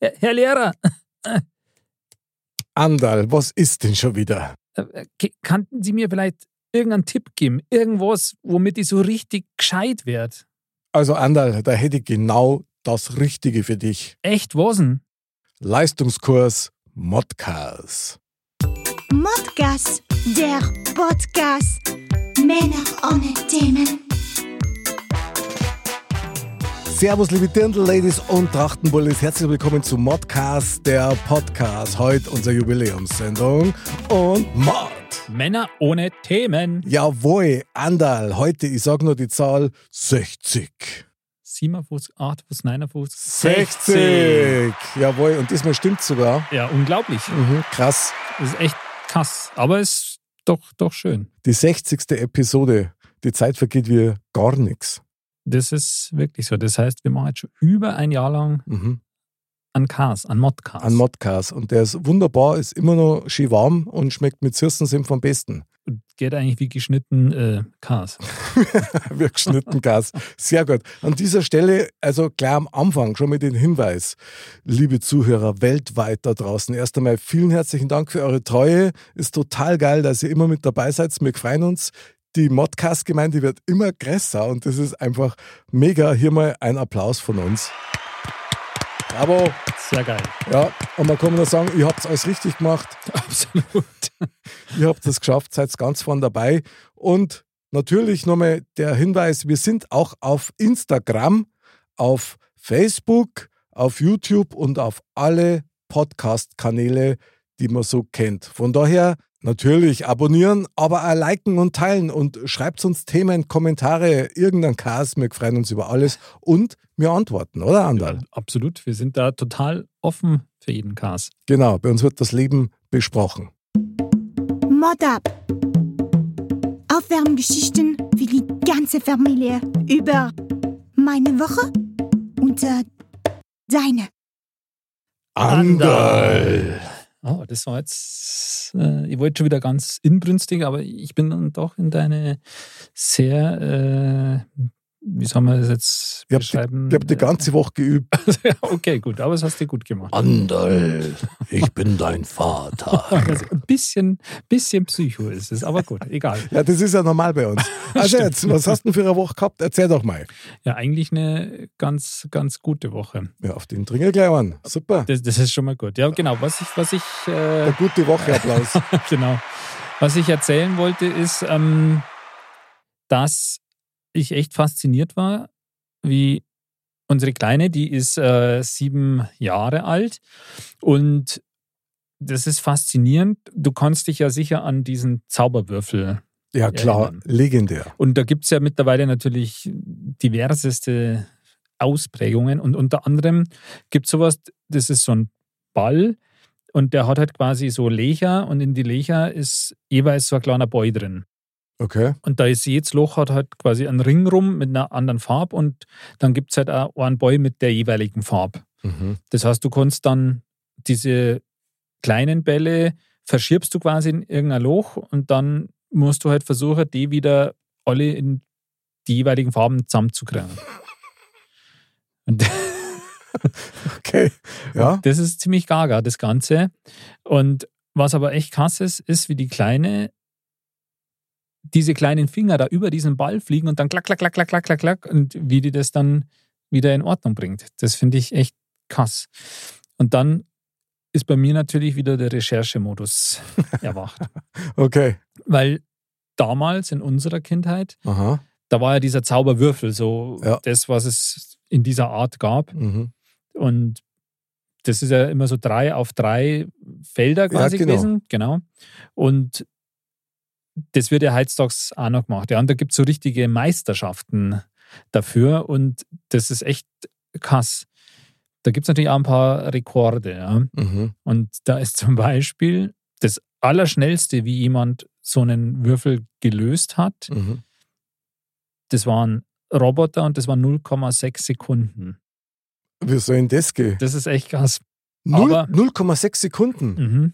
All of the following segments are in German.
Herr Lehrer, Andal, was ist denn schon wieder? äh, k- kannten Sie mir vielleicht irgendeinen Tipp geben? Irgendwas, womit ich so richtig gescheit werde? Also Andal, da hätte ich genau das Richtige für dich. Echt, was denn? Leistungskurs Modcast. Modcast, der Podcast. Männer ohne Themen. Servus, liebe Dirndl-Ladies und Trachtenbullis. Herzlich willkommen zu Modcast, der Podcast. Heute unsere Jubiläumssendung und Mod. Männer ohne Themen. Jawohl, Andal. Heute, ich sag nur die Zahl 60. 7 Fuß, 8 Fuß, 9 Fuß. 60! Jawohl, und diesmal stimmt sogar. Ja, unglaublich. Mhm, krass. Das ist echt krass. Aber es ist doch, doch schön. Die 60. Episode. Die Zeit vergeht wie gar nichts. Das ist wirklich so. Das heißt, wir machen jetzt schon über ein Jahr lang Mhm. an Cars, an Modcars. An Modcast. Und der ist wunderbar, ist immer noch schön warm und schmeckt mit Süßensenf am besten. Und Geht eigentlich wie geschnitten äh, Cars. Wir geschnitten Gas. Sehr gut. An dieser Stelle, also gleich am Anfang schon mit den Hinweis, liebe Zuhörer weltweit da draußen. Erst einmal vielen herzlichen Dank für eure Treue. Ist total geil, dass ihr immer mit dabei seid. Wir freuen uns. Die Modcast-Gemeinde wird immer größer und das ist einfach mega. Hier mal ein Applaus von uns. Bravo. Sehr geil. Ja, und man kann nur sagen, ihr habt es alles richtig gemacht. Absolut. Ihr habt es geschafft, seid ganz vorne dabei. Und natürlich nochmal der Hinweis, wir sind auch auf Instagram, auf Facebook, auf YouTube und auf alle Podcast-Kanäle, die man so kennt. Von daher natürlich abonnieren, aber auch liken und teilen und schreibt uns Themen, Kommentare, irgendein Cast. Wir freuen uns über alles und wir antworten, oder Andal? Ja, absolut. Wir sind da total offen für jeden Cars. Genau, bei uns wird das Leben besprochen. Mod up. Aufwärmgeschichten für die ganze Familie über meine Woche und äh, deine. Andal! Oh, das war jetzt, äh, ich wollte schon wieder ganz inbrünstig, aber ich bin dann doch in deine sehr, äh, wie soll man das jetzt Ich habe beschreiben? die, ich hab die ganze Woche geübt. Ja, okay, gut, aber das hast du gut gemacht. Andal, ich bin dein Vater. Also ein bisschen, bisschen Psycho ist es, aber gut, egal. Ja, das ist ja normal bei uns. Also jetzt, was hast du denn für eine Woche gehabt? Erzähl doch mal. Ja, eigentlich eine ganz, ganz gute Woche. Ja, auf den Dringel gleich an. Super. Das, das ist schon mal gut. Ja, genau. Was ich, was ich, äh, Der gute Woche-Applaus. genau. Was ich erzählen wollte, ist, ähm, dass ich echt fasziniert war, wie unsere Kleine, die ist äh, sieben Jahre alt und das ist faszinierend. Du kannst dich ja sicher an diesen Zauberwürfel Ja, klar, Erinnern. legendär. und da gibt es ja mittlerweile natürlich diverseste Ausprägungen. Und unter anderem gibt es sowas, das ist so ein Ball und der hat halt quasi so Löcher und in die Löcher ist jeweils so ein kleiner Boy drin. Okay. Und da ist jedes Loch hat halt quasi einen Ring rum mit einer anderen Farbe und dann gibt es halt auch einen Boy mit der jeweiligen Farbe. Mhm. Das heißt, du kannst dann diese kleinen Bälle verschiebst du quasi in irgendein Loch und dann musst du halt versuchen, die wieder alle in die jeweiligen Farben zusammenzukriegen. Und Okay. Ja. das ist ziemlich gaga, das Ganze. Und was aber echt krass ist, ist, wie die Kleine diese kleinen Finger da über diesen Ball fliegen und dann klack, klack, klack, klack, klack, klack, klack und wie die das dann wieder in Ordnung bringt. Das finde ich echt krass. Und dann ist bei mir natürlich wieder der Recherchemodus erwacht. Okay. Weil damals in unserer Kindheit, Aha. da war ja dieser Zauberwürfel so Ja. das, was es in dieser Art gab. Mhm. Und das ist ja immer so drei auf drei Felder quasi genau. gewesen. Genau. Und das wird ja heutzutage auch noch gemacht. Ja, und da gibt es so richtige Meisterschaften dafür. Und das ist echt krass. Da gibt es natürlich auch ein paar Rekorde. Ja. Mhm. Und da ist zum Beispiel das Allerschnellste, wie jemand so einen Würfel gelöst hat, Mhm. das waren Roboter und das waren 0,6 Sekunden. Wie soll denn das gehen? Das ist echt krass. Null- aber- 0,6 Sekunden. Mhm.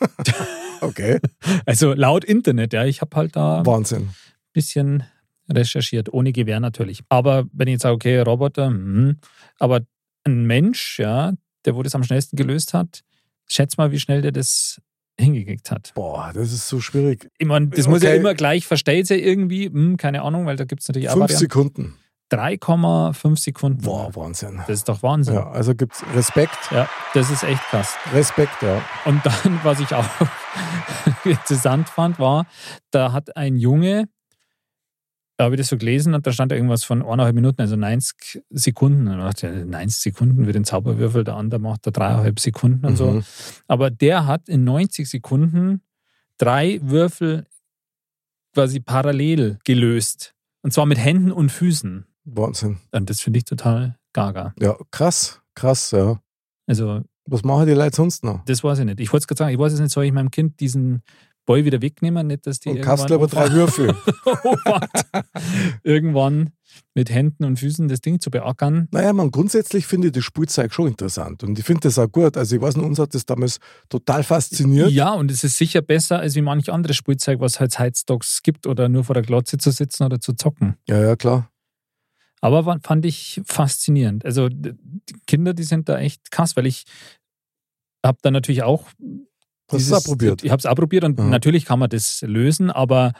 Okay. Also laut Internet, ja, ich habe halt da ein Wahnsinn. bisschen recherchiert, ohne Gewehr natürlich. Aber wenn ich jetzt sage, okay, Roboter, mhm, aber ein Mensch, ja, der wo das am schnellsten gelöst hat, schätz mal, wie schnell der das hingekriegt hat. Boah, das ist so schwierig. Ich meine, das muss ja Okay. immer gleich verstellt sein irgendwie. Hm, keine Ahnung, weil da gibt es natürlich auch Fünf Varianten. Sekunden. 3,5 Sekunden. Boah, Wahnsinn. Das ist doch Wahnsinn. Ja, also gibt's Respekt. Ja, das ist echt krass. Respekt, ja. Und dann, was ich auch interessant fand, war, da hat ein Junge, da habe ich das so gelesen und da stand irgendwas von eineinhalb Minuten, also 90 Sekunden. Und ich dachte, ja, 90 Sekunden wird den Zauberwürfel, der andere macht da dreieinhalb Sekunden und so. Mhm. Aber der hat in 90 Sekunden drei Würfel quasi parallel gelöst. Und zwar mit Händen und Füßen. Wahnsinn. Und das finde ich total gaga. Ja, krass, krass, ja. Also, Was machen die Leute sonst noch? das weiß ich nicht. Ich wollte es gerade sagen, ich weiß es nicht, soll ich meinem Kind diesen Ball wieder wegnehmen? Nicht, dass die Und aber irgendwann drei Würfel. anfangen, irgendwann mit Händen und Füßen das Ding zu beackern. Naja, man grundsätzlich finde ich das Spielzeug schon interessant und ich finde das auch gut. Also ich weiß nicht, uns hat das damals total fasziniert. Ja, und es ist sicher besser als wie manch anderes Spielzeug, was halt Heizstocks gibt oder nur vor der Glotze zu sitzen oder zu zocken. Ja, ja, klar. Aber fand ich faszinierend. Also die Kinder, die sind da echt krass, weil ich habe da natürlich auch Hast du es auch probiert? Ich habe es auch probiert und Aha. natürlich kann man das lösen, aber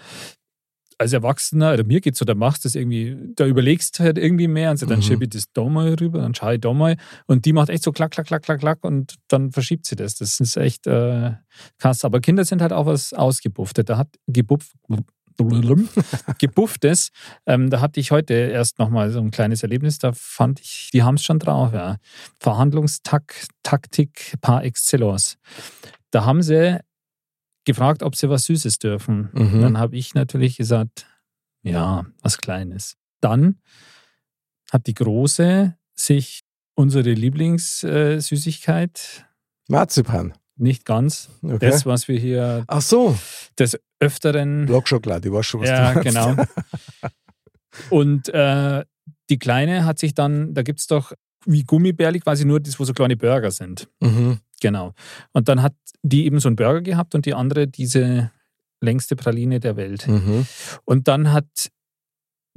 als Erwachsener, oder mir geht's so, da machst du das irgendwie, da überlegst du halt irgendwie mehr und so, dann Mhm. schiebe ich das da mal rüber, dann schaue ich da mal und die macht echt so klack, klack, klack, klack, klack und dann verschiebt sie das. Das ist echt äh, krass. Aber Kinder sind halt auch was ausgebufftet. Da hat gebufft, gebufftes. Ähm, da hatte ich heute erst nochmal so ein kleines Erlebnis. Da fand ich, die haben es schon drauf. Ja. Verhandlungstaktik par excellence. Da haben sie gefragt, ob sie was Süßes dürfen. Mhm. Dann habe ich natürlich gesagt, ja, was Kleines. Dann hat die Große sich unsere Lieblingssüßigkeit, Marzipan. Nicht ganz, Okay. das, was wir hier Ach so, des Öfteren Blockschokolade, ich weiß schon, was ja, du meinst. genau. Und äh, die Kleine hat sich dann, da gibt es doch wie Gummibärli quasi nur das, wo so kleine Burger sind. Mhm. Genau. Und dann hat die eben so einen Burger gehabt und die andere diese längste Praline der Welt. Mhm. Und dann hat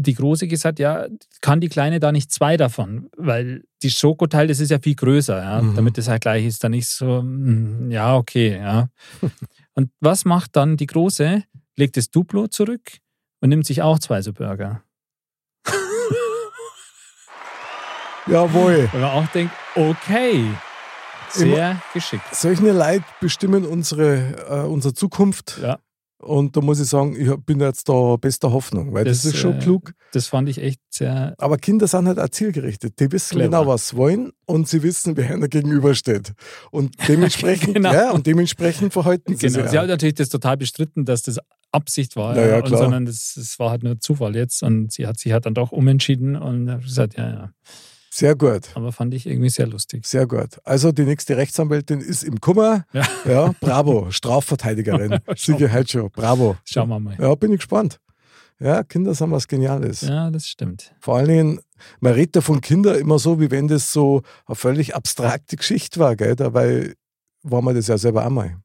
die Große gesagt, ja, kann die Kleine da nicht zwei davon? Weil die Schokoteil, das ist ja viel größer, ja, Mhm. damit das halt gleich ist. Dann nicht so, mm, ja, okay, ja. und was macht dann die Große? Legt das Duplo zurück und nimmt sich auch zwei so Burger. Jawohl. Wenn man auch denkt, okay, sehr geschickt. Solche Leute bestimmen unsere, äh, unsere Zukunft. Ja. Und da muss ich sagen, ich bin jetzt da bester Hoffnung, weil das, Das, ist schon äh, klug. Das fand ich echt sehr, Aber Kinder sind halt auch zielgerichtet. Die wissen Clever. genau, was sie wollen und sie wissen, wer ihnen gegenübersteht. Und dementsprechend, Genau. ja, und dementsprechend verhalten sie genau. sich. Sie hat natürlich das total bestritten, dass das Absicht war, Na ja, und, sondern das, das war halt nur Zufall jetzt und sie hat sich halt dann doch umentschieden und gesagt, ja, ja. Sehr gut. Aber fand ich irgendwie sehr lustig. Sehr gut. Also die nächste Rechtsanwältin ist im Kummer. Ja. Ja, bravo. Strafverteidigerin. Siege schon. Bravo. Schauen wir mal. Ja, bin ich gespannt. Ja, Kinder sind was Geniales. Ja, das stimmt. Vor allen Dingen, man redet ja von Kindern immer so, wie wenn das so eine völlig abstrakte Geschichte war, gell? Dabei war man das ja selber einmal.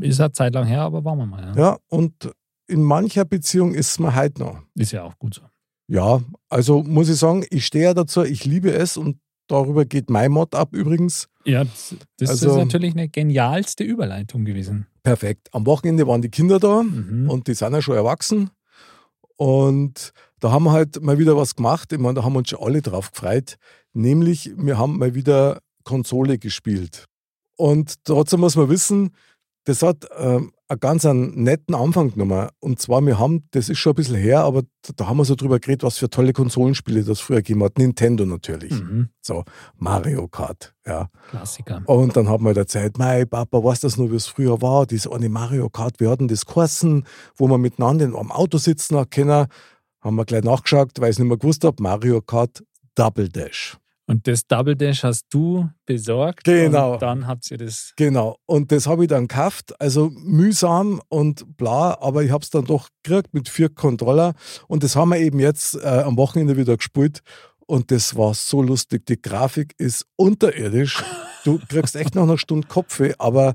Ist halt Zeit lang her, aber waren wir mal. Ja. Ja, und in mancher Beziehung ist man halt noch. Ist ja auch gut so. Ja, also muss ich sagen, ich stehe ja dazu, ich liebe es und darüber geht mein Mod ab übrigens. Ja, das, Also- ist natürlich eine genialste Überleitung gewesen. Perfekt. Am Wochenende waren die Kinder da Mhm. und die sind ja schon erwachsen. Und da haben wir halt mal wieder was gemacht. Ich meine, da haben wir uns schon alle drauf gefreut. Nämlich, wir haben mal wieder Konsole gespielt. Und trotzdem muss man wissen, das hat ähm, einen ganz einen netten Anfang genommen. Und zwar, wir haben, das ist schon ein bisschen her, aber da, haben wir so drüber geredet, was für tolle Konsolenspiele das früher gegeben hat. Nintendo natürlich. Mhm. So, Mario Kart, ja. Klassiker. Und dann hat man erzählt, mein Papa, weißt das nur, wie es früher war? Dieses eine Mario Kart, wir hatten das geheißen, wo man miteinander in einem Auto sitzen hat können. Haben wir gleich nachgeschaut, weil ich es nicht mehr gewusst habe. Mario Kart Double Dash. Und das Double Dash hast du besorgt. Genau. Und dann habt ihr das. Genau. Und das habe ich dann gekauft. Also mühsam und bla, aber ich habe es dann doch gekriegt mit vier Controller. Und das haben wir eben jetzt äh, am Wochenende wieder gespielt. Und das war so lustig. Die Grafik ist unterirdisch. Du kriegst echt noch eine Stunde Kopfweh, aber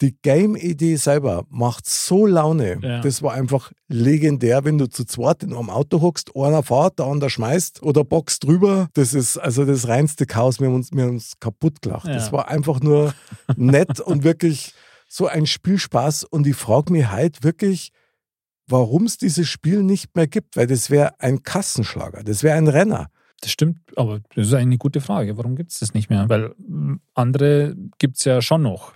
die Game-Idee selber macht so Laune. Ja. Das war einfach legendär, wenn du zu zweit in einem Auto hockst, einer fährt, der andere schmeißt oder boxt drüber. Das ist also das reinste Chaos. Wir haben uns, wir haben uns kaputt gelacht. Ja. Das war einfach nur nett und wirklich so ein Spielspaß. Und ich frage mich halt wirklich, warum es dieses Spiel nicht mehr gibt, weil das wäre ein Kassenschlager, das wäre ein Renner. Das stimmt, aber das ist eigentlich eine gute Frage. Warum gibt es das nicht mehr? Weil mm, andere gibt es ja schon noch.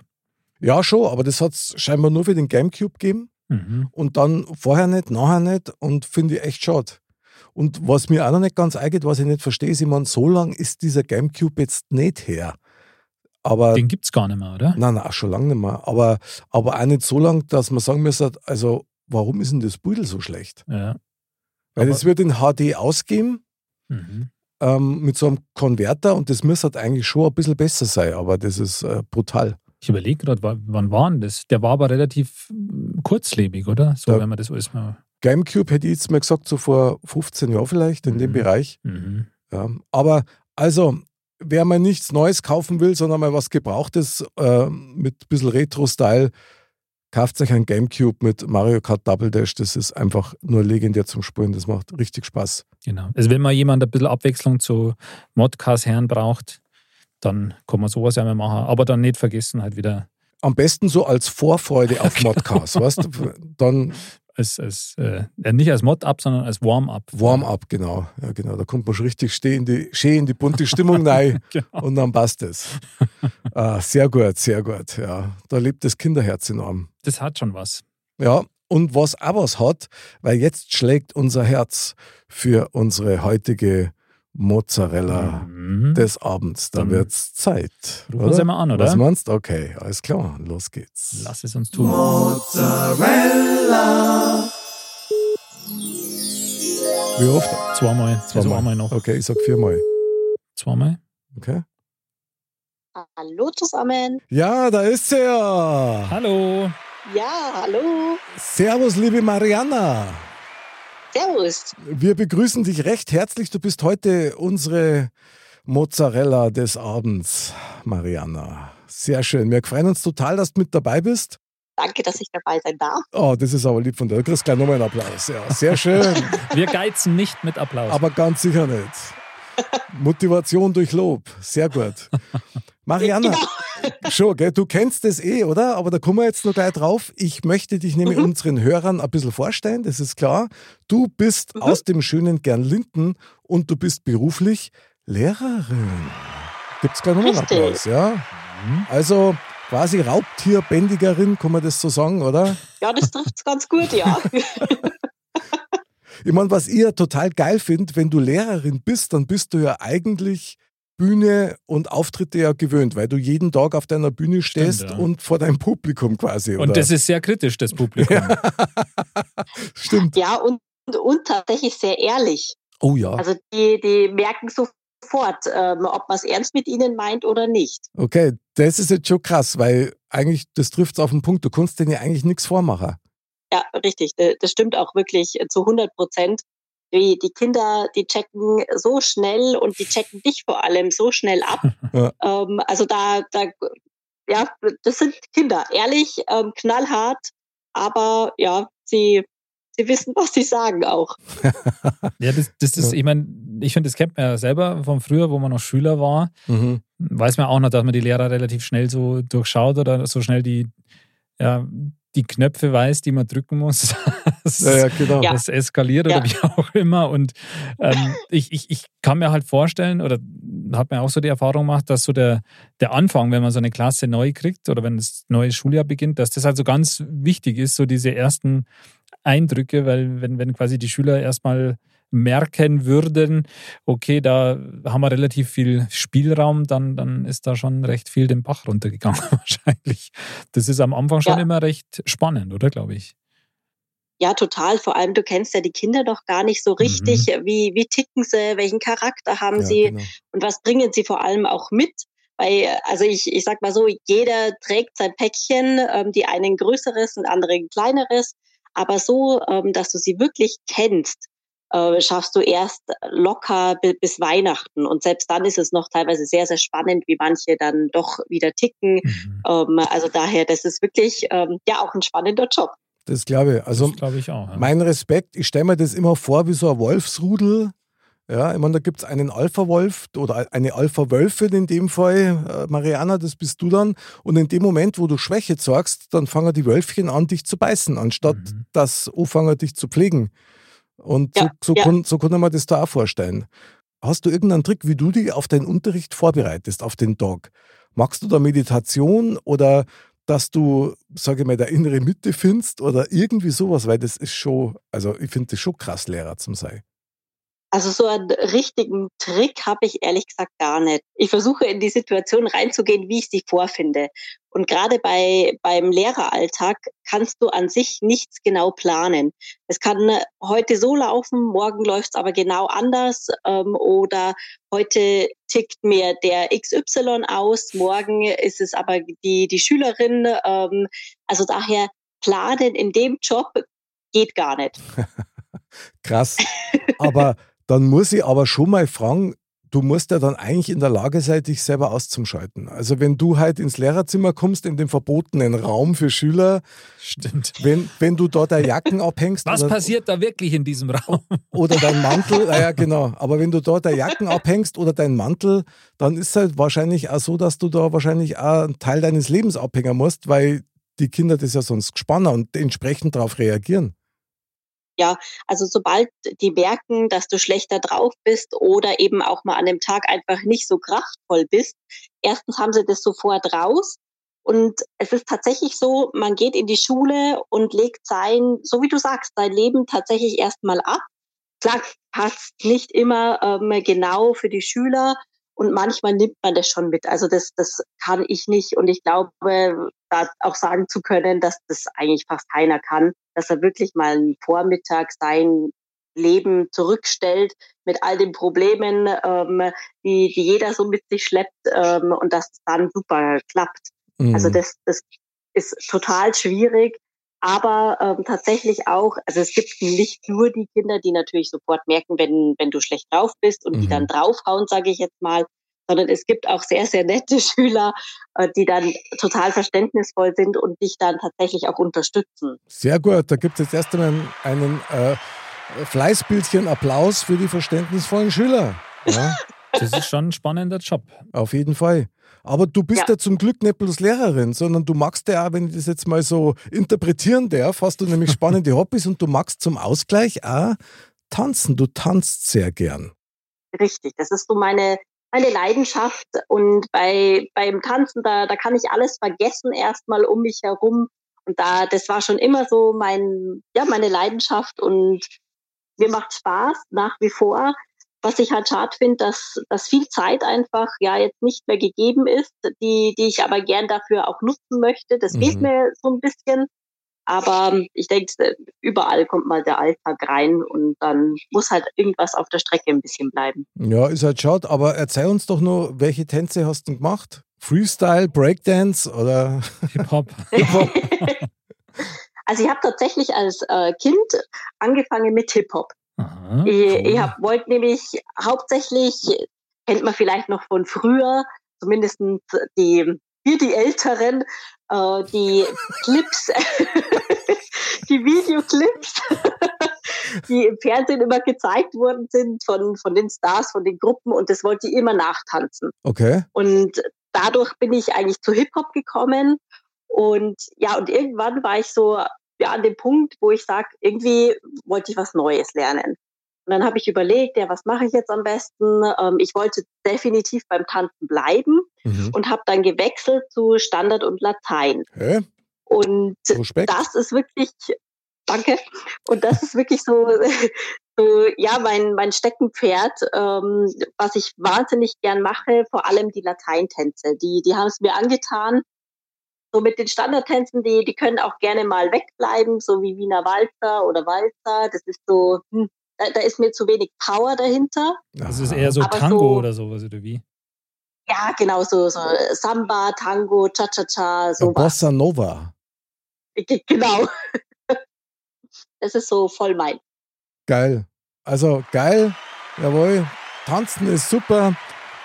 Ja, schon, aber das hat es scheinbar nur für den Gamecube gegeben. Mhm. und dann vorher nicht, nachher nicht und finde ich echt schade. Und was mir auch noch nicht ganz eingeht, was ich nicht verstehe, ist, ich meine, so lang ist dieser Gamecube jetzt nicht her. Aber, Den gibt es gar nicht mehr, oder? nein, nein, schon lange nicht mehr. Aber, aber auch nicht so lang, dass man sagen müsste, also, warum ist denn das Bild so schlecht? Ja. Weil es wird in HD ausgeben, Mhm. ähm, mit so einem Konverter und das müsste halt eigentlich schon ein bisschen besser sein, aber das ist äh, brutal. Ich überlege gerade, wa- wann war denn das? Der war aber relativ mm, kurzlebig, oder? So, Ja. wenn man das alles mal. Gamecube hätte ich jetzt mal gesagt, so vor 15 Jahren vielleicht in dem Mhm. Bereich. Mhm. Ja, aber also, wer mal nichts Neues kaufen will, sondern mal was Gebrauchtes äh, mit ein bisschen Retro-Style, kauft sich ein Gamecube mit Mario Kart Double Dash. Das ist einfach nur legendär zum Spielen. Das macht richtig Spaß. Genau. Also, wenn mal jemand ein bisschen Abwechslung zu Modcast-Herren braucht, dann kann man sowas ja mal machen. Aber dann nicht vergessen, halt wieder Am besten so als Vorfreude auf Modcast, weißt du? Dann als, als äh, nicht als Mod-Up, sondern als Warm-Up. Warm-up, genau. Ja, genau. Da kommt man schon richtig stehen in die, schön in die bunte Stimmung rein Genau. und dann passt es. Ah, sehr gut, sehr gut. Ja, da lebt das Kinderherz enorm. Das hat schon was. Ja, und was auch was hat, weil jetzt schlägt unser Herz für unsere heutige Mozzarella Mhm. des Abends. Da Dann wird's Zeit. rufen wir sie mal an, oder? Was meinst du? Okay, alles klar, los geht's. Lass es uns tun. Wie oft? Zweimal. Also einmal noch. Okay, ich sag viermal. Zweimal. Okay. Hallo zusammen. Ja, da ist er. Hallo. Ja, hallo. Servus, liebe Mariana. Servus. Wir begrüßen dich recht herzlich. Du bist heute unsere Mozzarella des Abends, Mariana. Sehr schön. Wir freuen uns total, dass du mit dabei bist. Danke, dass ich dabei sein darf. Oh, das ist aber lieb von dir. Du kriegst gleich nochmal einen Applaus. Ja, sehr schön. Wir geizen nicht mit Applaus. aber ganz sicher nicht. Motivation durch Lob. Sehr gut. Mariana, Genau. schon, gell? du kennst das eh, oder? Aber da kommen wir jetzt noch gleich drauf. Ich möchte dich nämlich Mhm. unseren Hörern ein bisschen vorstellen, das ist klar. Du bist Mhm. aus dem schönen Gernlinden und du bist beruflich Lehrerin. Gibt es gleich nochmal einen. Applaus, ja? Mhm. Also quasi Raubtierbändigerin, kann man das so sagen, oder? Ja, das trifft ganz gut, ja. Ich meine, was ich ja total geil finde, wenn du Lehrerin bist, dann bist du ja eigentlich Bühne und Auftritte ja gewöhnt, weil du jeden Tag auf deiner Bühne stehst ja. und vor deinem Publikum quasi. Und oder? das ist sehr kritisch, das Publikum. Stimmt. Ja, und, und tatsächlich sehr ehrlich. Oh ja. Also die, die merken sofort, ähm, ob man es ernst mit ihnen meint oder nicht. Okay, das ist jetzt schon krass, weil eigentlich, das trifft es auf den Punkt, du kannst denen ja eigentlich nichts vormachen. Ja, richtig. Das stimmt auch wirklich zu 100 Prozent. Die, die Kinder, die checken so schnell und die checken dich vor allem so schnell ab. Ja. ähm, also da, da, ja, das sind Kinder, ehrlich, ähm, knallhart, aber ja, sie, sie wissen, was sie sagen auch. Ja, das, das ist, ich meine, ich finde, das kennt man ja selber von früher, wo man noch Schüler war. Mhm. Weiß man auch noch, dass man die Lehrer relativ schnell so durchschaut oder so schnell die, ja, die Knöpfe weiß, die man drücken muss. Das, Ja, ja, genau. Ja. das eskaliert oder Ja. wie auch immer. Und ähm, ich, ich, ich kann mir halt vorstellen, oder habe mir auch so die Erfahrung gemacht, dass so der, der Anfang, wenn man so eine Klasse neu kriegt oder wenn das neue Schuljahr beginnt, dass das halt so ganz wichtig ist, so diese ersten Eindrücke, weil wenn, wenn quasi die Schüler erstmal merken würden, okay, da haben wir relativ viel Spielraum, dann, dann ist da schon recht viel den Bach runtergegangen wahrscheinlich. Das ist am Anfang schon Ja. immer recht spannend, oder glaube ich? Ja, total. Vor allem, du kennst ja die Kinder noch gar nicht so richtig. Wie, wie ticken sie? Welchen Charakter haben Ja, sie? genau. Und was bringen sie vor allem auch mit? Weil, also ich, ich sag mal so, jeder trägt sein Päckchen, ähm, die einen größeres und andere ein kleineres. Aber so, ähm, dass du sie wirklich kennst, äh, schaffst du erst locker bis Weihnachten. Und selbst dann ist es noch teilweise sehr, sehr spannend, wie manche dann doch wieder ticken. Mhm. Ähm, also daher, das ist wirklich ähm, ja auch ein spannender Job. Das glaube ich. Also, glaube ich auch. Ja. Mein Respekt, ich stelle mir das immer vor wie so ein Wolfsrudel. Ja, ich meine, da gibt es einen Alpha-Wolf oder eine Alpha-Wölfin in dem Fall. Äh, Mariana, das bist du dann. Und in dem Moment, wo du Schwäche zeigst, dann fangen die Wölfchen an, dich zu beißen, anstatt mhm. dass anfangen, dich zu pflegen. Und ja, so, so, ja. Kann, so kann man das da auch vorstellen. Hast du irgendeinen Trick, wie du dich auf deinen Unterricht vorbereitest, auf den Tag? Magst du da Meditation oder dass du, sage ich mal, der innere Mitte findest oder irgendwie sowas, weil das ist schon, also ich finde das schon krass, Lehrer zum sein. Also so einen richtigen Trick habe ich ehrlich gesagt gar nicht. Ich versuche in die Situation reinzugehen, wie ich sie vorfinde. Und gerade bei, beim Lehreralltag kannst du an sich nichts genau planen. Es kann heute so laufen, morgen läuft es aber genau anders. Ähm, oder heute tickt mir der XY aus, morgen ist es aber die, die Schülerin. Ähm, also daher planen in dem Job geht gar nicht. Krass. Aber dann muss ich aber schon mal fragen, du musst ja dann eigentlich in der Lage sein, dich selber auszuschalten. Also wenn du halt ins Lehrerzimmer kommst, in den verbotenen Raum für Schüler, stimmt. Wenn, wenn du dort deine Jacken abhängst. Was oder, passiert da wirklich in diesem Raum? Oder dein Mantel, naja genau, aber wenn du dort deine Jacken abhängst oder deinen Mantel, dann ist es halt wahrscheinlich auch so, dass du da wahrscheinlich auch einen Teil deines Lebens abhängen musst, weil die Kinder das ja sonst gespannt und entsprechend darauf reagieren. Ja, also sobald die merken, dass du schlechter drauf bist oder eben auch mal an dem Tag einfach nicht so kraftvoll bist, erstens haben sie das sofort raus. Und es ist tatsächlich so, man geht in die Schule und legt sein, so wie du sagst, sein Leben tatsächlich erstmal ab. Klar, passt nicht immer ähm, genau für die Schüler und manchmal nimmt man das schon mit. Also das, das kann ich nicht und ich glaube, da auch sagen zu können, dass das eigentlich fast keiner kann, dass er wirklich mal einen Vormittag sein Leben zurückstellt mit all den Problemen, ähm, die, die jeder so mit sich schleppt ähm, und dass es dann super klappt. Mhm. Also das, das ist total schwierig, aber ähm, tatsächlich auch, also es gibt nicht nur die Kinder, die natürlich sofort merken, wenn, wenn du schlecht drauf bist und mhm. die dann draufhauen, sage ich jetzt mal, sondern es gibt auch sehr, sehr nette Schüler, äh, die dann total verständnisvoll sind und dich dann tatsächlich auch unterstützen. Sehr gut, da gibt es jetzt erst einmal einen äh, Fleißbildchen Applaus für die verständnisvollen Schüler. Ja. Das ist schon ein spannender Job. Auf jeden Fall. Aber du bist ja. ja. zum Glück nicht bloß Lehrerin, sondern du magst ja auch, wenn ich das jetzt mal so interpretieren darf, hast du nämlich spannende Hobbys und du magst zum Ausgleich auch tanzen. Du tanzt sehr gern. Richtig, das ist so meine meine Leidenschaft und bei beim Tanzen da da kann ich alles vergessen erstmal um mich herum und da das war schon immer so mein ja meine Leidenschaft und mir macht Spaß nach wie vor was ich halt schade finde dass dass viel Zeit einfach ja jetzt nicht mehr gegeben ist die die ich aber gern dafür auch nutzen möchte das mhm. fehlt mir so ein bisschen aber ähm, ich denke, überall kommt mal der Alltag rein und dann muss halt irgendwas auf der Strecke ein bisschen bleiben. Ja, ist halt schade, aber erzähl uns doch nur, welche Tänze hast du gemacht? Freestyle, Breakdance oder Hip-Hop? Hip-Hop. also ich habe tatsächlich als äh, Kind angefangen mit Hip-Hop. Aha, ich, cool. ich wollte nämlich hauptsächlich, kennt man vielleicht noch von früher, zumindest die wir die Älteren, äh, die Clips, die Videoclips, die im Fernsehen immer gezeigt worden sind von, von den Stars, von den Gruppen und das wollte ich immer nachtanzen. Okay. Und dadurch bin ich eigentlich zu Hip-Hop gekommen und ja, und irgendwann war ich so ja, an dem Punkt, wo ich sage, irgendwie wollte ich was Neues lernen. Und dann habe ich überlegt, ja, was mache ich jetzt am besten? Ähm, ich wollte definitiv beim Tanzen bleiben mhm. und habe dann gewechselt zu Standard und Latein. Hä? Und Respekt. das ist wirklich, danke, und das ist wirklich so, so ja, mein, mein Steckenpferd, ähm, was ich wahnsinnig gern mache, vor allem die Lateintänze. Die, die haben es mir angetan. So mit den Standardtänzen, die, die können auch gerne mal wegbleiben, so wie Wiener Walzer oder Walzer. Das ist so, hm, da, da, ist mir zu wenig Power dahinter. Das ist eher so Aber Tango so, oder sowas, oder wie? Ja, genau, so, so Samba, Tango, Cha-Cha-Cha, so. Bossa Nova. Genau. Das ist so voll mein. Geil. Also geil, jawohl. Tanzen ist super,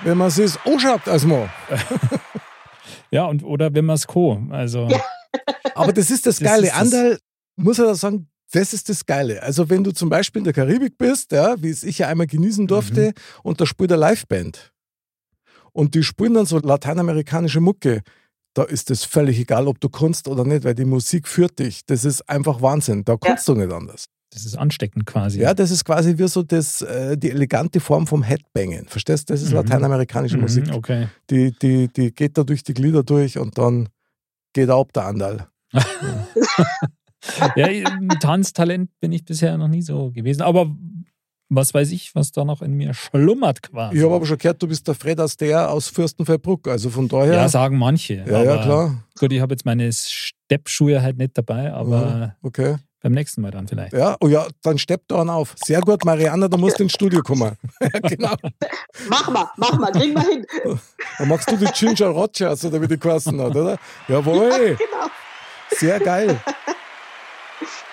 wenn man es anschaut als Mann. Ja, und oder wenn man es co. Also Ja. Aber das ist das Das Geile. ist das- Andal, muss ich da sagen, das ist das Geile. Also wenn du zum Beispiel in der Karibik bist, ja, wie es ich ja einmal genießen durfte, und da spielt eine Liveband und die spielen dann so lateinamerikanische Mucke, da ist es völlig egal, ob du kannst oder nicht, weil die Musik führt dich. Das ist einfach Wahnsinn. Da kannst du nicht anders. Das ist ansteckend quasi. Ja, das ist quasi wie so das, äh, die elegante Form vom Headbangen. Verstehst du? Das ist Mhm. lateinamerikanische Mhm, Musik. Okay. Die, die, die geht da durch die Glieder durch und dann geht ab der Andal. Ja, Tanztalent bin ich bisher noch nie so gewesen. Aber was weiß ich, was da noch in mir schlummert quasi. Ich habe aber schon gehört, du bist der Fred der aus Fürstenfeldbruck. Also von daher. ja, sagen manche. ja, ja, klar. Gut, ich habe jetzt meine Steppschuhe halt nicht dabei, aber Ja, okay. Beim nächsten Mal dann vielleicht. Ja, oh ja, dann steppt da einen auf. Sehr gut, Marianne, da musst du ins Studio kommen. ja, genau. Mach mal, mach mal, kriegen wir hin. Dann machst du die Ginger Rogers oder wie die geheißen hat, oder? Jawohl, Genau. sehr geil.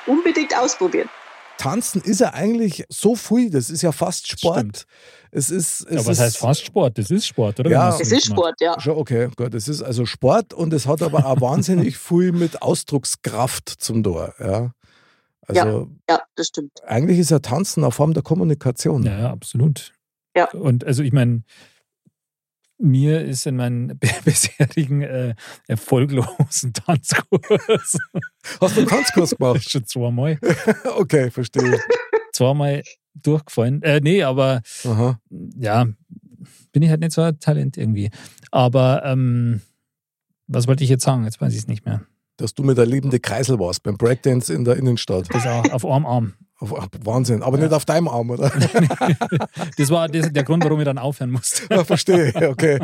Unbedingt ausprobieren. Tanzen ist ja eigentlich so viel, das ist ja fast Sport. Stimmt. Es ist, es Ja, was ist heißt fast Sport? Das ist Sport, oder? Ja. Es ist macht. Sport, ja. Schon okay, gut. Es ist also Sport und es hat aber auch wahnsinnig viel mit Ausdruckskraft zum Tor. Ja. Also Ja, das stimmt. eigentlich ist ja Tanzen eine Form der Kommunikation. Ja, ja, absolut. Ja. Und also ich meine, mir ist in meinen bisherigen äh, erfolglosen Tanzkurs Hast du einen Tanzkurs gemacht? schon zweimal, okay, verstehe. zweimal durchgefallen. Äh, nee, aber Aha. ja, bin ich halt nicht so ein Talent irgendwie. Aber ähm, was wollte ich jetzt sagen? Jetzt weiß ich es nicht mehr. Dass du mit der lebende Kreisel warst beim Breakdance in der Innenstadt. Das auch auf einem Arm. Auf- Wahnsinn. Aber nicht auf deinem Arm, oder? Das war das, der Grund, warum ich dann aufhören musste. ja, verstehe, okay.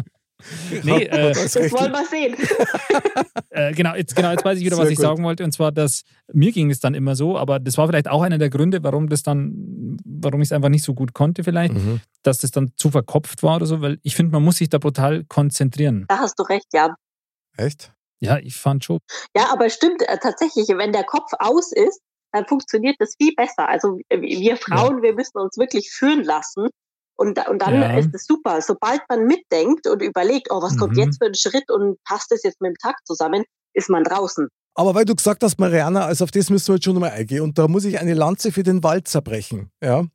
Nee, äh, Das Das wollen wir sehen. Äh, genau, jetzt, genau, jetzt weiß ich wieder, was Sehr ich gut. sagen wollte. Und zwar, dass mir ging es dann immer so, aber das war vielleicht auch einer der Gründe, warum das dann, warum ich es einfach nicht so gut konnte, vielleicht, Mhm. dass das dann zu verkopft war oder so, weil ich finde, man muss sich da brutal konzentrieren. Da hast du recht, ja. Echt? Ja, ich fand schon. Ja, aber stimmt äh, tatsächlich, wenn der Kopf aus ist, dann funktioniert das viel besser. Also äh, wir Frauen, wir müssen uns wirklich führen lassen. Und, und dann Ja. ist es super. Sobald man mitdenkt und überlegt, oh, was kommt Mhm. jetzt für ein Schritt und passt das jetzt mit dem Takt zusammen, ist man draußen. Aber weil du gesagt hast, Mariana, also auf das müssen wir jetzt schon nochmal eingehen. Und da muss ich eine Lanze für den Walzer brechen. Ja.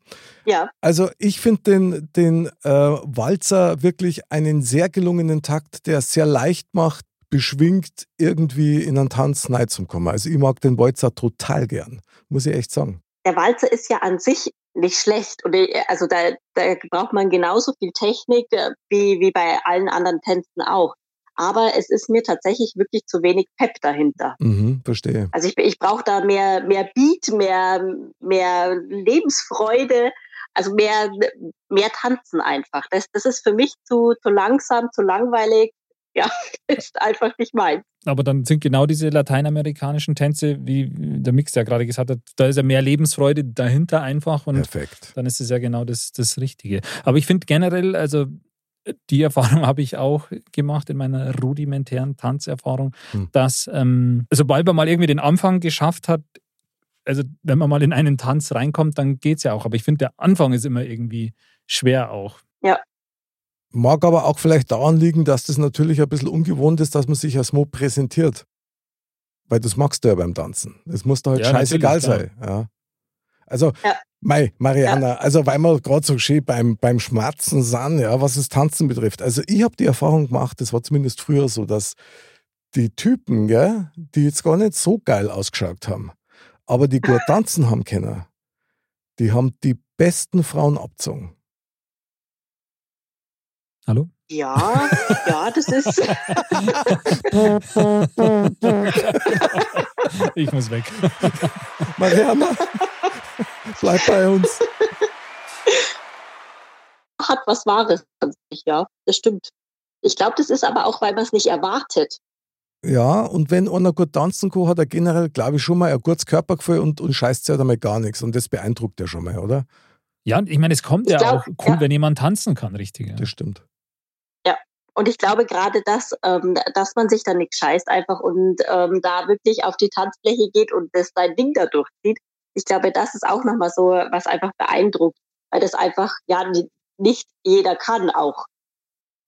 Ja, Also ich finde den, den äh, Walzer wirklich einen sehr gelungenen Takt, der es sehr leicht macht, beschwingt irgendwie in einen Tanz kommen. Also ich mag den Walzer total gern, muss ich echt sagen. der Walzer ist ja an sich nicht schlecht. Und äh, also da, da braucht man genauso viel Technik äh, wie, wie bei allen anderen Tänzen auch. Aber es ist mir tatsächlich wirklich zu wenig Pep dahinter. Mhm, verstehe. Also ich, ich brauche da mehr, mehr Beat, mehr, mehr Lebensfreude, also mehr, mehr Tanzen einfach. Das, das ist für mich zu, zu langsam, zu langweilig. Ja, ist einfach nicht meins. Aber dann sind genau diese lateinamerikanischen Tänze, wie der Mix ja gerade gesagt hat, da ist ja mehr Lebensfreude dahinter einfach und Perfekt. dann ist es ja genau das, das Richtige. Aber ich finde generell, also die Erfahrung habe ich auch gemacht in meiner rudimentären Tanzerfahrung, Hm. dass ähm, sobald man mal irgendwie den Anfang geschafft hat, also wenn man mal in einen Tanz reinkommt, dann geht es ja auch. Aber ich finde, der Anfang ist immer irgendwie schwer auch. Mag aber auch vielleicht daran liegen, dass das natürlich ein bisschen ungewohnt ist, dass man sich als Mo präsentiert. Weil das magst du ja beim Tanzen. Das muss da halt Ja, scheißegal sein. Ja. Also, Ja. Mei, Mariana, also weil wir gerade so schön beim, beim Schmerzen sind, ja, was das Tanzen betrifft. Also ich habe die Erfahrung gemacht, das war zumindest früher so, dass die Typen, gell, die jetzt gar nicht so geil ausgeschaut haben, aber die gut tanzen haben können, die haben die besten Frauen abgezogen. Hallo? Ja, ja, das ist. ich muss weg. Mariana, bleib bei uns. hat was Wahres an sich, ja. Das stimmt. Ich glaube, das ist aber auch, weil man es nicht erwartet. Ja, und wenn einer gut tanzen kann, hat er generell, glaube ich, schon mal ein gutes Körpergefühl und, und scheißt sich halt einmal gar nichts. Und das beeindruckt ja schon mal, oder? Ja, und ich meine, es kommt Ich ja glaub, auch cool, ja. wenn jemand tanzen kann, richtig. Ja. Das stimmt. Und ich glaube gerade, dass, ähm, dass man sich da nicht scheißt einfach und ähm, da wirklich auf die Tanzfläche geht und das sein Ding da durchzieht, ich glaube, das ist auch nochmal so, was einfach beeindruckt, weil das einfach, ja, nicht jeder kann auch.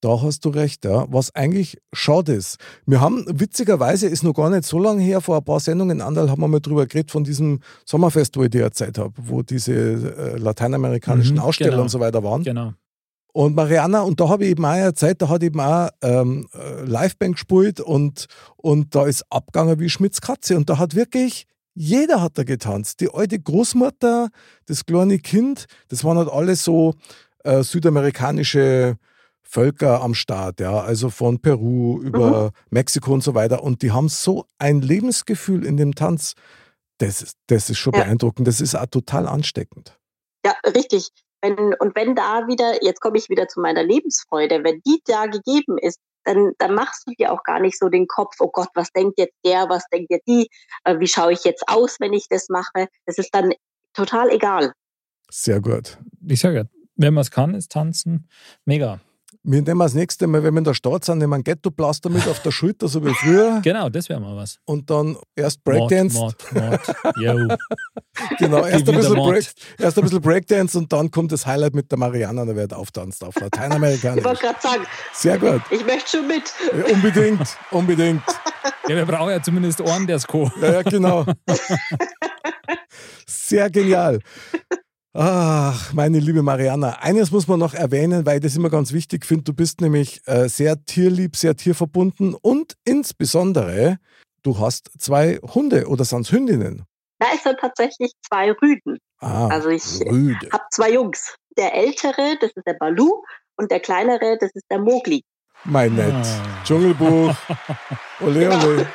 Da hast du recht, ja. Was eigentlich schade ist. Wir haben, witzigerweise, ist noch gar nicht so lange her, vor ein paar Sendungen, Andal haben wir mal drüber geredet, von diesem Sommerfest, wo ich dir erzählt habe, wo diese äh, lateinamerikanischen Mhm, Aussteller genau. und so weiter waren. Genau. Und Mariana, und da habe ich eben auch erzählt, da hat eben auch ähm, äh, Liveband gespielt und, und da ist abgegangen wie Schmitz Katze. Und da hat wirklich, jeder hat da getanzt. Die alte Großmutter, das kleine Kind, das waren halt alles so äh, südamerikanische Völker am Start, ja, also von Peru über Mexiko und so weiter. Und die haben so ein Lebensgefühl in dem Tanz. Das ist, das ist schon Ja. beeindruckend. Das ist auch total ansteckend. Ja, richtig. Wenn, und wenn da wieder, jetzt komme ich wieder zu meiner Lebensfreude, wenn die da gegeben ist, dann, dann machst du dir auch gar nicht so den Kopf, oh Gott, was denkt jetzt der, was denkt jetzt die, äh, wie schaue ich jetzt aus, wenn ich das mache. Das ist dann total egal. Sehr gut. Ich sage wenn man es kann, ist tanzen mega. Wir nehmen das nächste Mal, wenn wir in der Stadt sind, nehmen wir einen Ghetto-Blaster mit auf der Schulter, so wie früher. Genau, das wäre mal was. Und dann erst Breakdance. Mord, Mord, Mord. Yo. Genau, erst ein, bisschen. Break, erst ein bisschen Breakdance und dann kommt das Highlight mit der Mariana, da wird auftanzt auf Ich wollte Lateinamerikanisch. gerade sagen, Sehr gut. ich möchte schon mit. Ja, unbedingt, unbedingt. Ja, wir brauchen ja zumindest Ohren, der es co. Ja, ja, genau. Sehr genial. Ach, meine liebe Mariana, eines muss man noch erwähnen, weil ich das immer ganz wichtig finde. Du bist nämlich äh, sehr tierlieb, sehr tierverbunden und insbesondere, du hast zwei Hunde oder sind es Hündinnen? Da ist dann tatsächlich zwei Rüden. Ah, Also ich habe zwei Jungs. Der ältere, das ist der Balu, und der kleinere, das ist der Mogli. Mein Nett. Ah. Dschungelbuch. Ole, Genau. ole.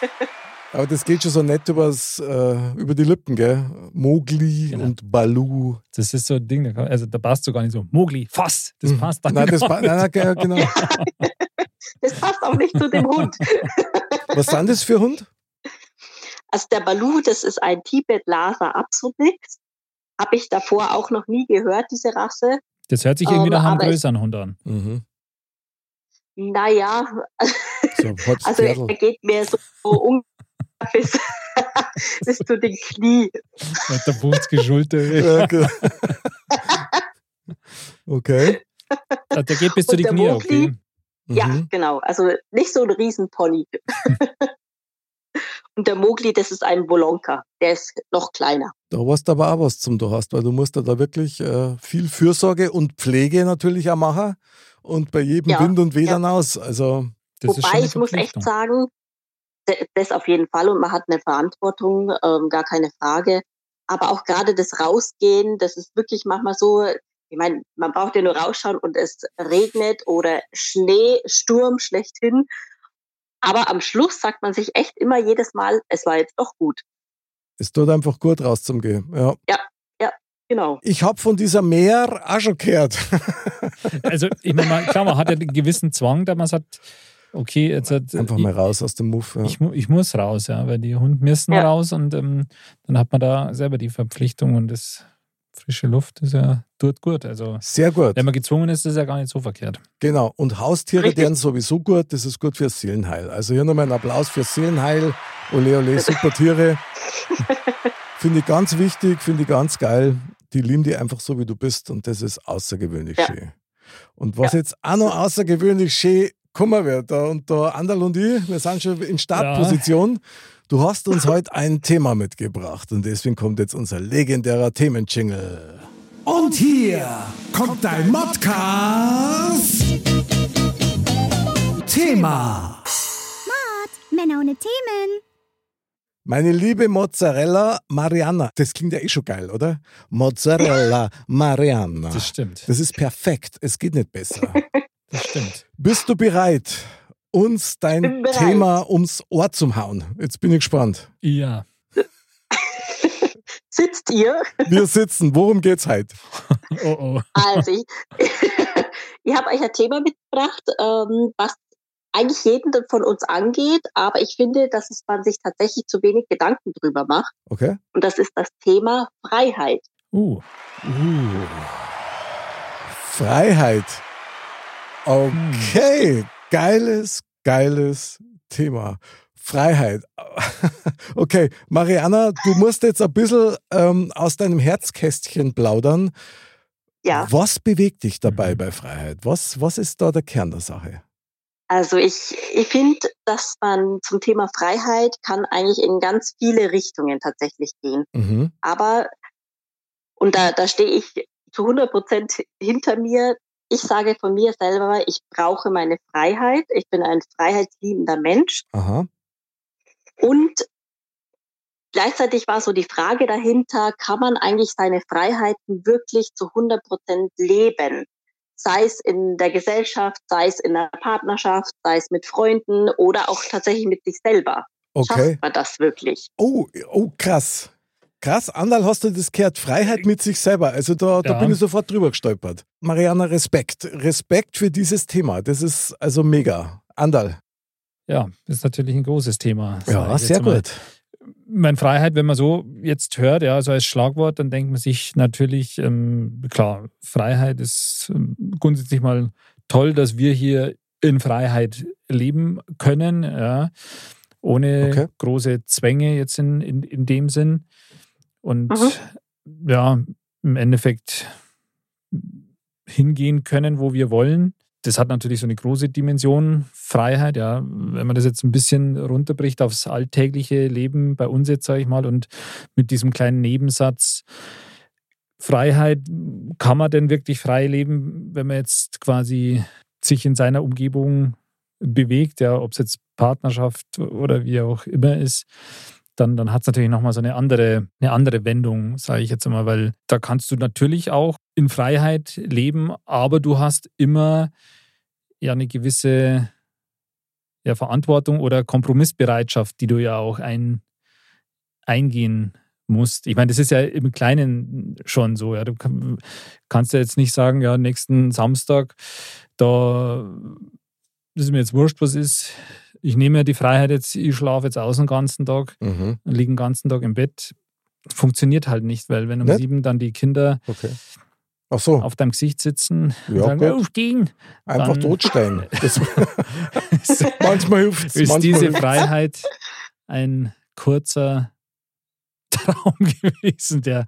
Aber das geht schon so nett übers, äh, über die Lippen, gell? Mogli Genau. und Balu. Das ist so ein Ding, kann- also da passt so gar nicht so. Mogli, fass, das Mhm. passt dann Nein, das gar pa- nein, nein, genau. Das passt auch nicht zu dem Hund. Was sind das für Hund? Also der Balu, das ist ein Tibet Lhasa Apsomix. Habe ich davor auch noch nie gehört, diese Rasse. Das hört sich irgendwie Ähm, nach einem größeren Hund an. Mhm. Naja, So, also er geht mir so ungefähr bis, bis zu den Knie. Mit der 50 Schulter. Ja, ge- okay. Der geht bis zu der Knie, okay. Ja, Mhm. genau. Also nicht so ein Riesenpony. Und der Mogli, das ist ein Bolonka. Der ist noch kleiner. Da weißt du aber auch was zum du hast, weil du musst da, da wirklich äh, viel Fürsorge und Pflege natürlich auch machen und bei jedem Ja, Wind und Wedern aus. Also Das ist schon Wobei ich muss echt sagen, das auf jeden Fall und man hat eine Verantwortung, ähm, gar keine Frage. Aber auch gerade das Rausgehen, das ist wirklich manchmal so, ich meine, man braucht ja nur rausschauen und es regnet oder Schnee, Sturm schlechthin. Aber am Schluss sagt man sich echt immer jedes Mal, es war jetzt doch gut. es tut einfach gut raus zum Gehen. Ja. Genau. Ich habe von dieser Meer auch schon gehört. Also, ich meine, man- klar, man hat ja einen gewissen Zwang, da man sagt, okay, jetzt hat, Einfach mal raus aus dem Muff. Ja. ich, ich muss raus, ja, weil die Hunde müssen Ja. raus und ähm, dann hat man da selber die Verpflichtung und das frische Luft ist ja tut gut. Also, Sehr gut. wenn man gezwungen ist, ist es ja gar nicht so verkehrt. Genau. Und Haustiere, Richtig. deren sowieso gut, das ist gut fürs Seelenheil. Also hier nochmal einen Applaus fürs Seelenheil. Ole, ole, super Tiere. finde ich ganz wichtig, finde ich ganz geil. Die lieben die einfach so, wie du bist und das ist außergewöhnlich Ja. schön. Und was jetzt auch noch außergewöhnlich schön kommen wird, da, und da Anderl und ich, wir sind schon in Startposition. Du hast uns heute ein Thema mitgebracht und deswegen kommt jetzt unser legendärer Themenjingle. Und hier kommt dein Modcast. Thema. Männer ohne Themen. Meine liebe Mozzarella Mariana, das klingt ja eh schon geil, oder? Mozzarella Mariana. Das stimmt. Das ist perfekt, es geht nicht besser. Das stimmt. Bist du bereit, uns dein. Thema ums Ohr zu hauen? Jetzt bin ich gespannt. Ja. Sitzt ihr? Wir sitzen, worum geht's heute? Oh oh. Also, ich, ich habe euch ein Thema mitgebracht, ähm, was eigentlich jeden von uns angeht, aber ich finde, dass es man sich tatsächlich zu wenig Gedanken drüber macht. Okay? Und das ist das Thema Freiheit. Uh. Uh. Freiheit. Okay, geiles, geiles Thema. Freiheit. Okay, Mariana, du musst jetzt ein bisschen ähm, aus deinem Herzkästchen plaudern. Ja, Was bewegt dich dabei Mhm. bei Freiheit? Was, was ist da der Kern der Sache? also ich, ich finde, dass man zum Thema Freiheit kann eigentlich in ganz viele Richtungen tatsächlich gehen. Mhm. Aber, und da, da stehe ich zu 100 Prozent hinter mir, ich sage von mir selber, ich brauche meine Freiheit. Ich bin ein freiheitsliebender Mensch. Aha. Und gleichzeitig war so die Frage dahinter, kann man eigentlich seine Freiheiten wirklich zu 100 Prozent leben? Sei es in der Gesellschaft, sei es in der Partnerschaft, sei es mit Freunden oder auch tatsächlich mit sich selber. Okay. Schafft man das wirklich? Oh, oh, krass. Krass, Andal, hast du das gehört? Freiheit mit sich selber. Also da, da Ja. bin ich sofort drüber gestolpert. Mariana, Respekt. Respekt für dieses Thema. Das ist also mega. Andal. Ja, das ist natürlich ein großes Thema. Ja, sehr mal. gut. Meine Freiheit, wenn man so jetzt hört, ja, so als Schlagwort, dann denkt man sich natürlich, ähm, klar, Freiheit ist ähm, grundsätzlich mal toll, dass wir hier in Freiheit leben können, ja, ohne Okay. große Zwänge jetzt in, in, in dem Sinn. Und Mhm. ja, im Endeffekt hingehen können, wo wir wollen. Das hat natürlich so eine große Dimension, Freiheit, ja. Wenn man das jetzt ein bisschen runterbricht aufs alltägliche Leben bei uns jetzt, sage ich mal, und mit diesem kleinen Nebensatz, Freiheit, kann man denn wirklich frei leben, wenn man jetzt quasi sich in seiner Umgebung bewegt, ja, ob es jetzt Partnerschaft oder wie auch immer ist, dann, dann hat es natürlich nochmal so eine andere, eine andere Wendung, sage ich jetzt mal, weil da kannst du natürlich auch in Freiheit leben, aber du hast immer ja eine gewisse ja, Verantwortung oder Kompromissbereitschaft, die du ja auch ein, eingehen musst. Ich meine, das ist ja im Kleinen schon so. Ja. Du kann, kannst ja jetzt nicht sagen, ja, nächsten Samstag, da das ist mir jetzt wurscht, was ist. Ich nehme ja die Freiheit jetzt, ich schlafe jetzt aus den ganzen Tag, Mhm. liege den ganzen Tag im Bett. Funktioniert halt nicht, weil wenn um Nicht? sieben dann die Kinder Okay. So, auf deinem Gesicht sitzen und Ja, sagen, aufstehen, einfach dann- manchmal hilft es. ist manchmal diese hilft's. Freiheit ein kurzer Traum gewesen, der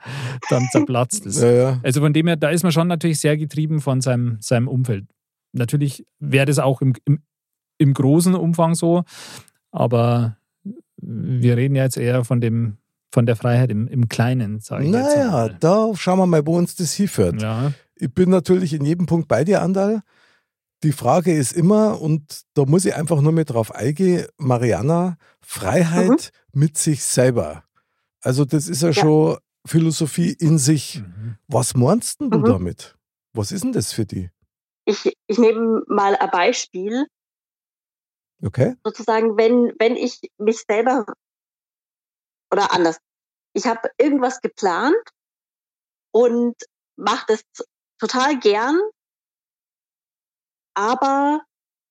dann zerplatzt ist. Ja, ja. Also von dem her, da ist man schon natürlich sehr getrieben von seinem, seinem Umfeld. Natürlich wäre das auch im, im, im großen Umfang so, aber wir reden ja jetzt eher von dem von der Freiheit im, im Kleinen, sage ich jetzt Naja, mal. da schauen wir mal, wo uns das hinführt. Ja, Ich bin natürlich in jedem Punkt bei dir, Andal. Die Frage ist immer, und da muss ich einfach nur mit drauf eingehen, Mariana, Freiheit mit sich selber. Also das ist ja, schon Philosophie in sich. Mhm. Was meinst denn du Mhm. damit? Was ist denn das für die? Ich, ich nehme mal ein Beispiel. Okay? sozusagen, wenn, wenn ich mich selber oder anders, ich habe irgendwas geplant und mache das total gern, aber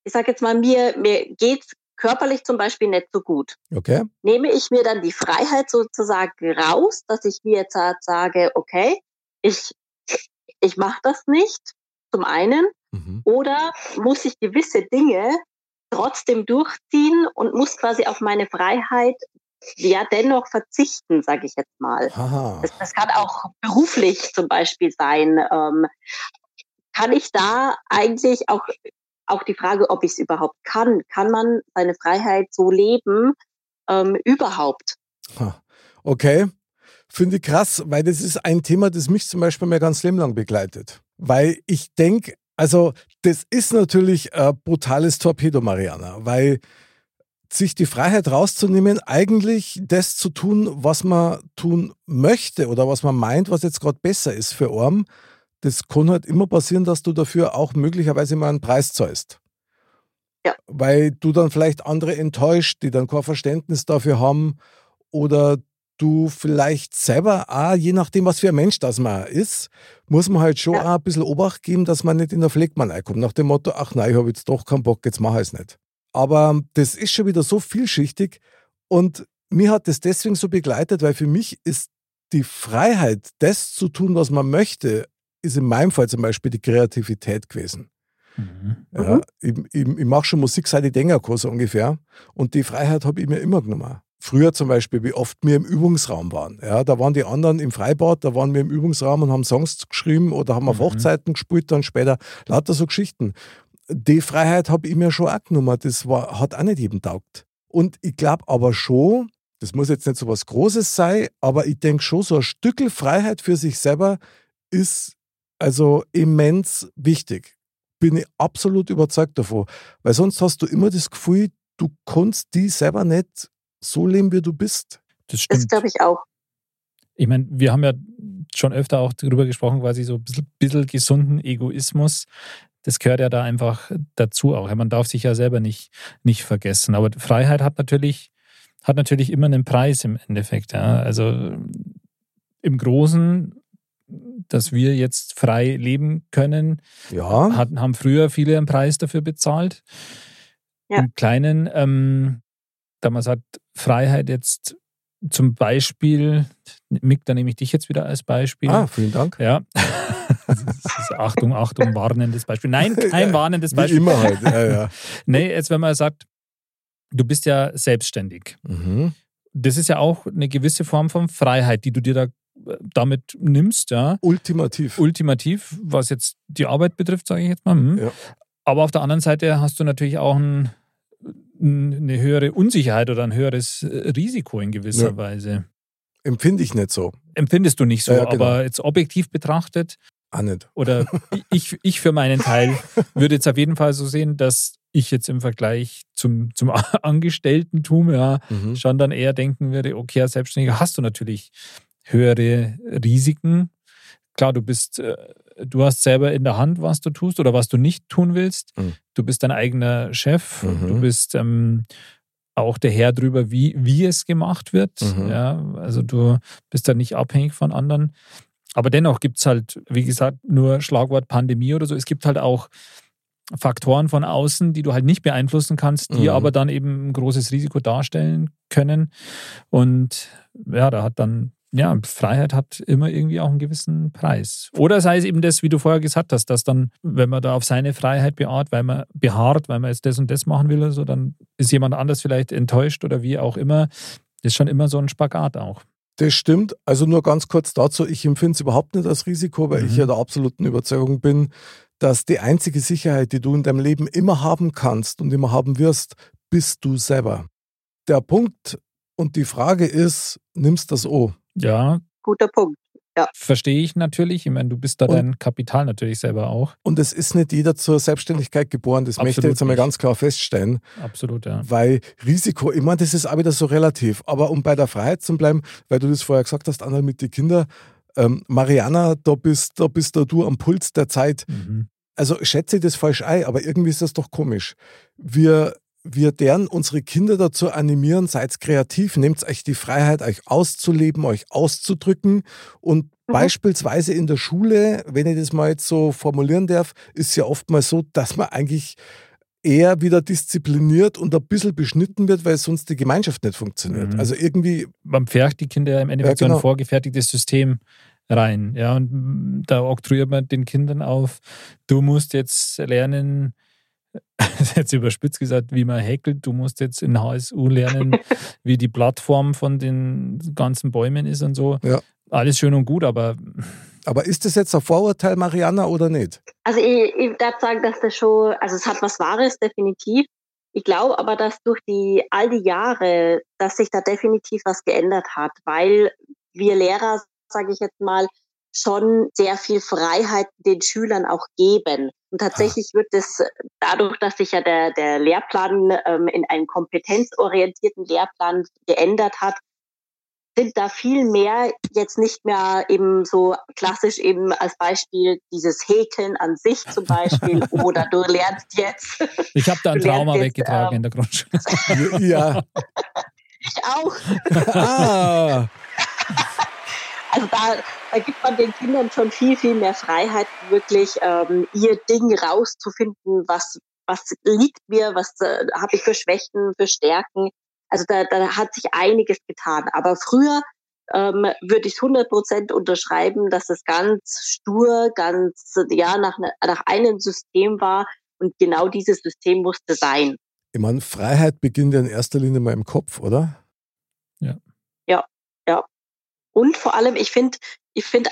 ich sage jetzt mal, mir, mir geht's körperlich zum Beispiel nicht so gut. Okay? Nehme ich mir dann die Freiheit sozusagen raus, dass ich mir jetzt sage, okay, ich, ich mache das nicht, zum einen, Mhm. oder muss ich gewisse Dinge trotzdem durchziehen und muss quasi auf meine Freiheit ja dennoch verzichten, sage ich jetzt mal. Das, das kann auch beruflich zum Beispiel sein. Ähm, kann ich da eigentlich auch auch die Frage, ob ich es überhaupt kann, kann man seine Freiheit so leben ähm, überhaupt? Ha. Okay. Finde ich krass, weil das ist ein Thema, das mich zum Beispiel mein ganzes Leben lang begleitet. Weil ich denke, also das ist natürlich ein brutales Torpedo, Mariana, weil sich die Freiheit rauszunehmen, eigentlich das zu tun, was man tun möchte oder was man meint, was jetzt gerade besser ist für Arm, das kann halt immer passieren, dass du dafür auch möglicherweise mal einen Preis zahlst. Ja. Weil du dann vielleicht andere enttäuscht, die dann kein Verständnis dafür haben oder du vielleicht selber auch, je nachdem, was für ein Mensch das man ist, muss man halt schon Ja. auch ein bisschen Obacht geben, dass man nicht in der Fleckmann reinkommt. Nach dem Motto, ach nein, ich habe jetzt doch keinen Bock, jetzt mache ich es nicht. Aber das ist schon wieder so vielschichtig und mir hat das deswegen so begleitet, weil für mich ist die Freiheit, das zu tun, was man möchte, ist in meinem Fall zum Beispiel die Kreativität gewesen. Mhm. Ja, Mhm. ich ich, ich mache schon Musik seit ich denken kann, so ungefähr. Und die Freiheit habe ich mir immer genommen. Früher zum Beispiel, wie oft wir im Übungsraum waren. Ja, da waren die anderen im Freibad, da waren wir im Übungsraum und haben Songs geschrieben oder haben auf Mhm. Hochzeiten gespielt, dann später lauter so Geschichten. Die Freiheit habe ich mir schon auch genommen. Das war, hat auch nicht jedem taugt. Und ich glaube aber schon, das muss jetzt nicht so was Großes sein, aber ich denke schon, so ein Stückel Freiheit für sich selber ist also immens wichtig. Bin ich absolut überzeugt davon. Weil sonst hast du immer das Gefühl, du kannst die selber nicht so leben, wie du bist. Das Das stimmt. glaube ich auch. Ich meine, wir haben ja schon öfter auch darüber gesprochen, quasi so ein bisschen, bisschen gesunden Egoismus. Das gehört ja da einfach dazu auch. Man darf sich ja selber nicht, nicht vergessen. Aber Freiheit hat natürlich, hat natürlich immer einen Preis im Endeffekt. Ja. Also im Großen, dass wir jetzt frei leben können, Ja, hatten, haben früher viele einen Preis dafür bezahlt. Ja. Im Kleinen, ähm, da man sagt, Freiheit jetzt zum Beispiel, Mick, da nehme ich dich jetzt wieder als Beispiel. ah, vielen Dank. Ja. Das ist, Achtung, Achtung, warnendes Beispiel. Nein, kein warnendes Wie Beispiel. immer halt. Ja, ja. Nee, jetzt wenn man sagt, du bist ja selbstständig. Mhm. Das ist ja auch eine gewisse Form von Freiheit, die du dir da äh, damit nimmst, ja. Ultimativ. Ultimativ, was jetzt die Arbeit betrifft, sage ich jetzt mal. Hm. Ja. Aber auf der anderen Seite hast du natürlich auch ein, eine höhere Unsicherheit oder ein höheres äh, Risiko in gewisser Ja. Weise. Empfinde ich nicht so. Empfindest du nicht so, Ja, genau. aber jetzt objektiv betrachtet Auch nicht. oder ich, ich für meinen Teil würde jetzt auf jeden Fall so sehen, dass ich jetzt im Vergleich zum, zum Angestellten-Tum ja Mhm. schon dann eher denken würde, okay, als Selbstständiger hast du natürlich höhere Risiken. Klar, du bist, äh, du hast selber in der Hand, was du tust oder was du nicht tun willst. Mhm. Du bist dein eigener Chef. Mhm. Du bist ähm, auch der Herr drüber, wie, wie es gemacht wird. Mhm. Ja, also du bist da nicht abhängig von anderen. Aber dennoch gibt es halt, wie gesagt, nur Schlagwort Pandemie oder so. Es gibt halt auch Faktoren von außen, die du halt nicht beeinflussen kannst, die Mhm. aber dann eben ein großes Risiko darstellen können. Und ja, da hat dann, ja, Freiheit hat immer irgendwie auch einen gewissen Preis. Oder sei es eben das, wie du vorher gesagt hast, dass dann, wenn man da auf seine Freiheit beharrt, weil man beharrt, weil man jetzt das und das machen will oder so, dann ist jemand anders vielleicht enttäuscht oder wie auch immer. Das ist schon immer so ein Spagat auch. Das stimmt. Also nur ganz kurz dazu, ich empfinde es überhaupt nicht als Risiko, weil Mhm. ich ja der absoluten Überzeugung bin, dass die einzige Sicherheit, die du in deinem Leben immer haben kannst und immer haben wirst, bist du selber. Der Punkt und die Frage ist, nimmst das O? Ja, Guter Punkt. verstehe ich natürlich. Ich meine, du bist da Und- dein Kapital natürlich selber auch. Und es ist nicht jeder zur Selbstständigkeit geboren, das möchte ich Absolut jetzt einmal nicht. ganz klar feststellen. Absolut, ja. Weil Risiko, ich meine, das ist auch wieder so relativ. Aber um bei der Freiheit zu bleiben, weil du das vorher gesagt hast, Anna, mit den Kindern, ähm, Mariana, da bist, da bist da du am Puls der Zeit. Mhm. Also schätze ich das falsch ein, aber irgendwie ist das doch komisch. Wir, wir deren unsere Kinder dazu animieren, seid kreativ, nehmt euch die Freiheit, euch auszuleben, euch auszudrücken. Und Mhm. beispielsweise in der Schule, wenn ich das mal jetzt so formulieren darf, ist ja oftmals so, dass man eigentlich eher wieder diszipliniert und ein bisschen beschnitten wird, weil sonst die Gemeinschaft nicht funktioniert. Mhm. Also irgendwie, man pfercht die Kinder im Endeffekt Ja, genau. so ein vorgefertigtes System rein. Ja, und mm, da oktroyiert man den Kindern auf, du musst jetzt lernen, jetzt überspitzt gesagt, wie man häkelt, du musst jetzt in HSU lernen, wie die Plattform von den ganzen Bäumen ist und so. Ja. Alles schön und gut, aber aber ist das jetzt ein Vorurteil, Mariana, oder nicht? Also ich, ich darf sagen, dass das schon, also es hat was Wahres, definitiv. Ich glaube aber, dass durch die all die Jahre, dass sich da definitiv was geändert hat, weil wir Lehrer, sage ich jetzt mal, schon sehr viel Freiheit den Schülern auch geben. Und tatsächlich wird es dadurch, dass sich ja der, der Lehrplan ähm, in einen kompetenzorientierten Lehrplan geändert hat, sind da viel mehr jetzt nicht mehr eben so klassisch eben als Beispiel dieses Häkeln an sich zum Beispiel oder du lernst jetzt, ich habe da ein Trauma jetzt, weggetragen ähm, in der Grundschule. Ja. ich auch. ah, Also da, da gibt man den Kindern schon viel, viel mehr Freiheit, wirklich ähm, ihr Ding rauszufinden, was, was liegt mir, was äh, habe ich für Schwächen, für Stärken. Also da, da hat sich einiges getan. Aber früher ähm, würde ich 100 Prozent unterschreiben, dass es ganz stur, ganz ja nach, ne, nach einem System war Und genau dieses System musste sein. Ich meine, Freiheit beginnt ja in erster Linie mal im Kopf, oder? Ja. Ja, ja. Und vor allem, ich finde, ich finde,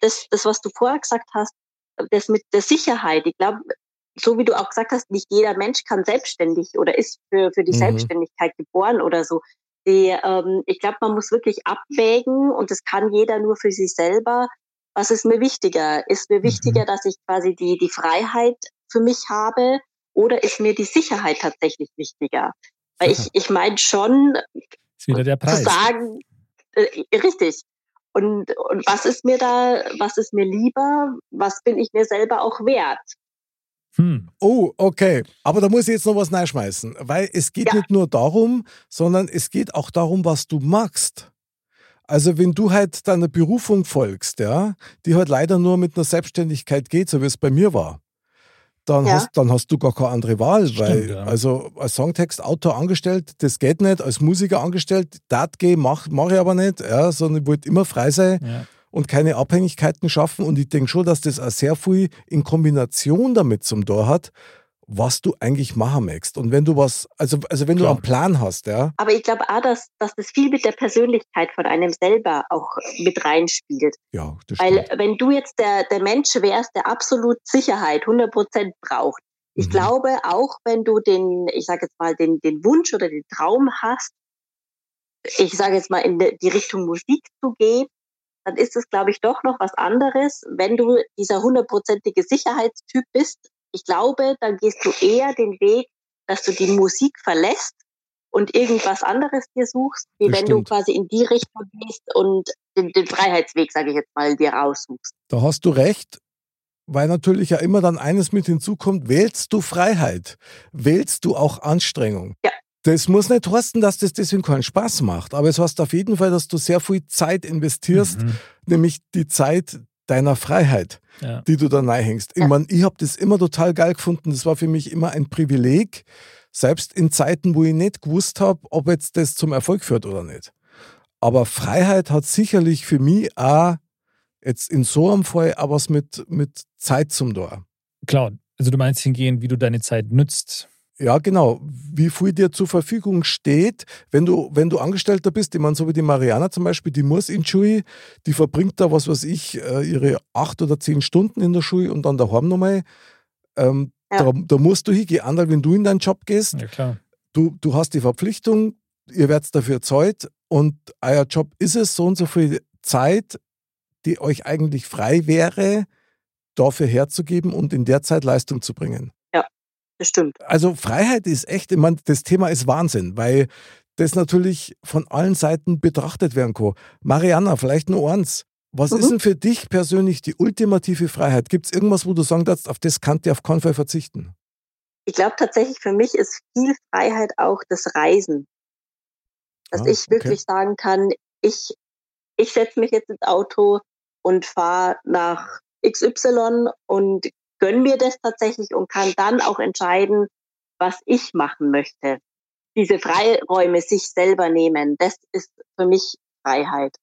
das, das, was du vorher gesagt hast, das mit der Sicherheit, ich glaube, so wie du auch gesagt hast, nicht jeder Mensch kann selbstständig oder ist für, für die mhm. Selbstständigkeit geboren oder so. Die, ähm, ich glaube, man muss wirklich abwägen und das kann jeder nur für sich selber. Was ist mir wichtiger? Ist mir wichtiger, mhm. dass ich quasi die, die Freiheit für mich habe oder ist mir die Sicherheit tatsächlich wichtiger? Weil ich, ich meine schon, ist wieder der Preis. zu sagen, äh, richtig. Und, und was ist mir da, was ist mir lieber? Was bin ich mir selber auch wert? Hm. Oh, okay. Aber da muss ich jetzt noch was reinschmeißen, weil es geht ja. nicht nur darum, sondern es geht auch darum, was du magst. Also wenn du halt deiner Berufung folgst, ja, die halt leider nur mit einer Selbstständigkeit geht, so wie es bei mir war, dann, ja. hast, dann hast du gar keine andere Wahl, Stimmt, weil ja. also als Songtextautor angestellt, das geht nicht, als Musiker angestellt, das geht, mache mach ich aber nicht, ja, sondern ich wollte immer frei sein. Ja und keine Abhängigkeiten schaffen. Und ich denke schon, dass das auch sehr viel in Kombination damit zum Tor hat, was du eigentlich machen möchtest. Und wenn du was, also, also wenn Klar. du einen Plan hast, ja. Aber ich glaube auch, dass, dass das viel mit der Persönlichkeit von einem selber auch mit reinspielt. Ja, das Weil stimmt. wenn du jetzt der, der Mensch wärst, der absolut Sicherheit 100 Prozent braucht, ich mhm. glaube, auch wenn du den, ich sage jetzt mal, den, den Wunsch oder den Traum hast, ich sage jetzt mal in die Richtung Musik zu gehen, dann ist es, glaube ich, doch noch was anderes, wenn du dieser hundertprozentige Sicherheitstyp bist. Ich glaube, dann gehst du eher den Weg, dass du die Musik verlässt und irgendwas anderes dir suchst, wie das wenn du quasi in die Richtung gehst und den, den Freiheitsweg, sage ich jetzt mal, dir raussuchst. Da hast du recht weil natürlich ja immer dann eines mit hinzukommt, wählst du Freiheit, wählst du auch Anstrengung. Ja. Das muss nicht heißen, dass das deswegen keinen Spaß macht, aber es heißt auf jeden Fall, dass du sehr viel Zeit investierst, mhm. nämlich die Zeit deiner Freiheit, ja. die du da hängst. Ich meine, ich habe das immer total geil gefunden. Das war für mich immer ein Privileg, selbst in Zeiten, wo ich nicht gewusst habe, ob jetzt das zum Erfolg führt oder nicht. Aber Freiheit hat sicherlich für mich auch jetzt in so einem Fall auch was mit, mit Zeit zum Tor. Klar, also du meinst hingehen, wie du deine Zeit nützt. Ja, genau. Wie viel dir zur Verfügung steht, wenn du, wenn du Angestellter bist. Ich meine, so wie die Mariana zum Beispiel, die muss in Schule, die verbringt da, was weiß ich, äh, ihre acht oder zehn Stunden in der Schule und dann daheim nochmal. Ähm, ja. da, da, musst du hingehen, anders, wenn du in deinen Job gehst. Ja, klar. Du, du hast die Verpflichtung, ihr werdet dafür zahlt und euer Job ist es, so und so viel Zeit, die euch eigentlich frei wäre, dafür herzugeben und in der Zeit Leistung zu bringen bestimmt. Also Freiheit ist echt, ich meine, das Thema ist Wahnsinn, weil das natürlich von allen Seiten betrachtet werden kann. Mariana, vielleicht nur eins. Was mhm. ist denn für dich persönlich die ultimative Freiheit? Gibt es irgendwas, wo du sagen darfst, auf das kannst du auf keinen Fall verzichten? Ich glaube tatsächlich, für mich ist viel Freiheit auch das Reisen. Dass ah, ich wirklich okay. sagen kann, ich, ich setze mich jetzt ins Auto und fahre nach XY und gönn mir das tatsächlich und kann dann auch entscheiden, was ich machen möchte. Diese Freiräume sich selber nehmen, das ist für mich Freiheit.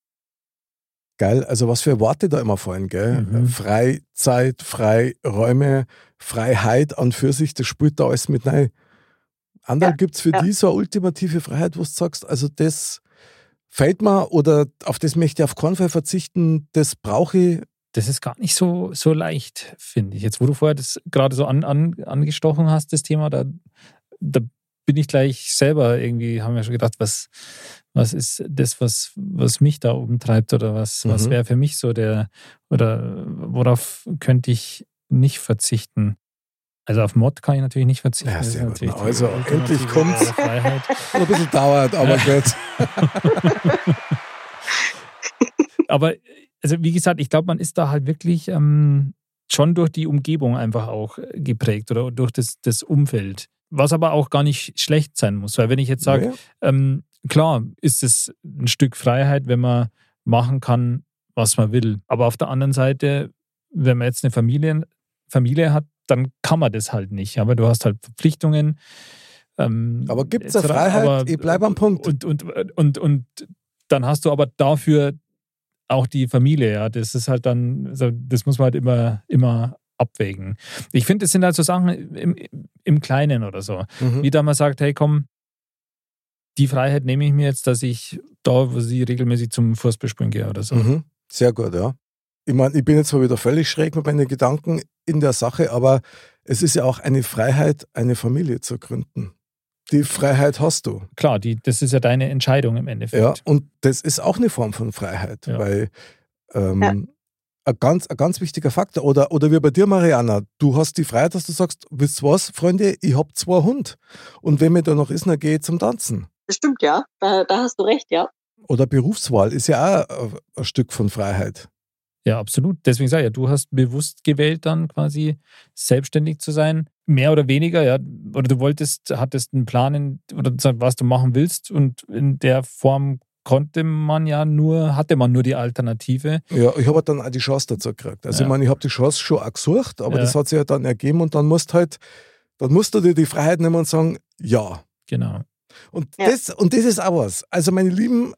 Geil, also was für Worte da immer fallen, gell? Mhm. Freizeit, Freiräume, Freiheit an für sich, das spielt da alles mit rein. Anderl, ja, gibt es für ja. die so eine ultimative Freiheit, wo du sagst, also das fällt mir oder auf das möchte ich auf keinen Fall verzichten, das brauche ich das ist gar nicht so, so leicht, finde ich. Jetzt, wo du vorher das gerade so an, an, angestochen hast, das Thema, da, da bin ich gleich selber irgendwie, haben wir schon gedacht, was, was ist das, was, was mich da umtreibt oder was, mhm. was wäre für mich so der, oder worauf könnte ich nicht verzichten? Also auf Mod kann ich natürlich nicht verzichten. Ja, sehr gut. Also endlich kommt es. Ein bisschen dauert, aber gut. aber also wie gesagt, ich glaube, man ist da halt wirklich ähm, schon durch die Umgebung einfach auch geprägt oder durch das, das Umfeld. Was aber auch gar nicht schlecht sein muss. Weil wenn ich jetzt sage, ja. ähm, klar ist es ein Stück Freiheit, wenn man machen kann, was man will. Aber auf der anderen Seite, wenn man jetzt eine Familie, Familie hat, dann kann man das halt nicht. Aber du hast halt Verpflichtungen. Ähm, aber gibt es Freiheit? Aber, ich bleibe am Punkt. Und, und, und, und dann hast du aber dafür auch die Familie, ja, das ist halt dann, also das muss man halt immer, immer abwägen. Ich finde, es sind halt so Sachen im, im Kleinen oder so. Mhm. Wie da man sagt, hey komm, die Freiheit nehme ich mir jetzt, dass ich da, wo sie regelmäßig zum Fußballspielen gehe oder so. Mhm. Sehr gut, ja. Ich meine, ich bin jetzt zwar wieder völlig schräg mit meinen Gedanken in der Sache, aber es ist ja auch eine Freiheit, eine Familie zu gründen. Die Freiheit hast du. Klar, die, das ist ja deine Entscheidung im Endeffekt. Ja, und das ist auch eine Form von Freiheit, Ja. weil ähm, Ja. ein, ganz, ein ganz wichtiger Faktor. Oder, oder wie bei dir, Mariana, du hast die Freiheit, dass du sagst, wisst ihr was, Freunde, ich hab zwei Hund. Und wenn mir da noch ist, dann gehe ich zum Tanzen. Das stimmt, ja. Da, da hast du recht, ja. Oder Berufswahl ist ja auch ein, ein Stück von Freiheit. Ja, absolut. Deswegen sage ich ja, du hast bewusst gewählt, dann quasi selbstständig zu sein. Mehr oder weniger, ja. Oder du wolltest, hattest einen Plan in, oder was du machen willst und in der Form konnte man ja nur, hatte man nur die Alternative. Ja, ich habe dann auch die Chance dazu gekriegt. Also Ja. ich meine, ich habe die Chance schon auch gesucht, aber Ja. das hat sich ja dann ergeben und dann musst halt, dann musst du dir die Freiheit nehmen und sagen, ja. Genau. Und, Ja. das, und das ist auch was. Also meine Lieben,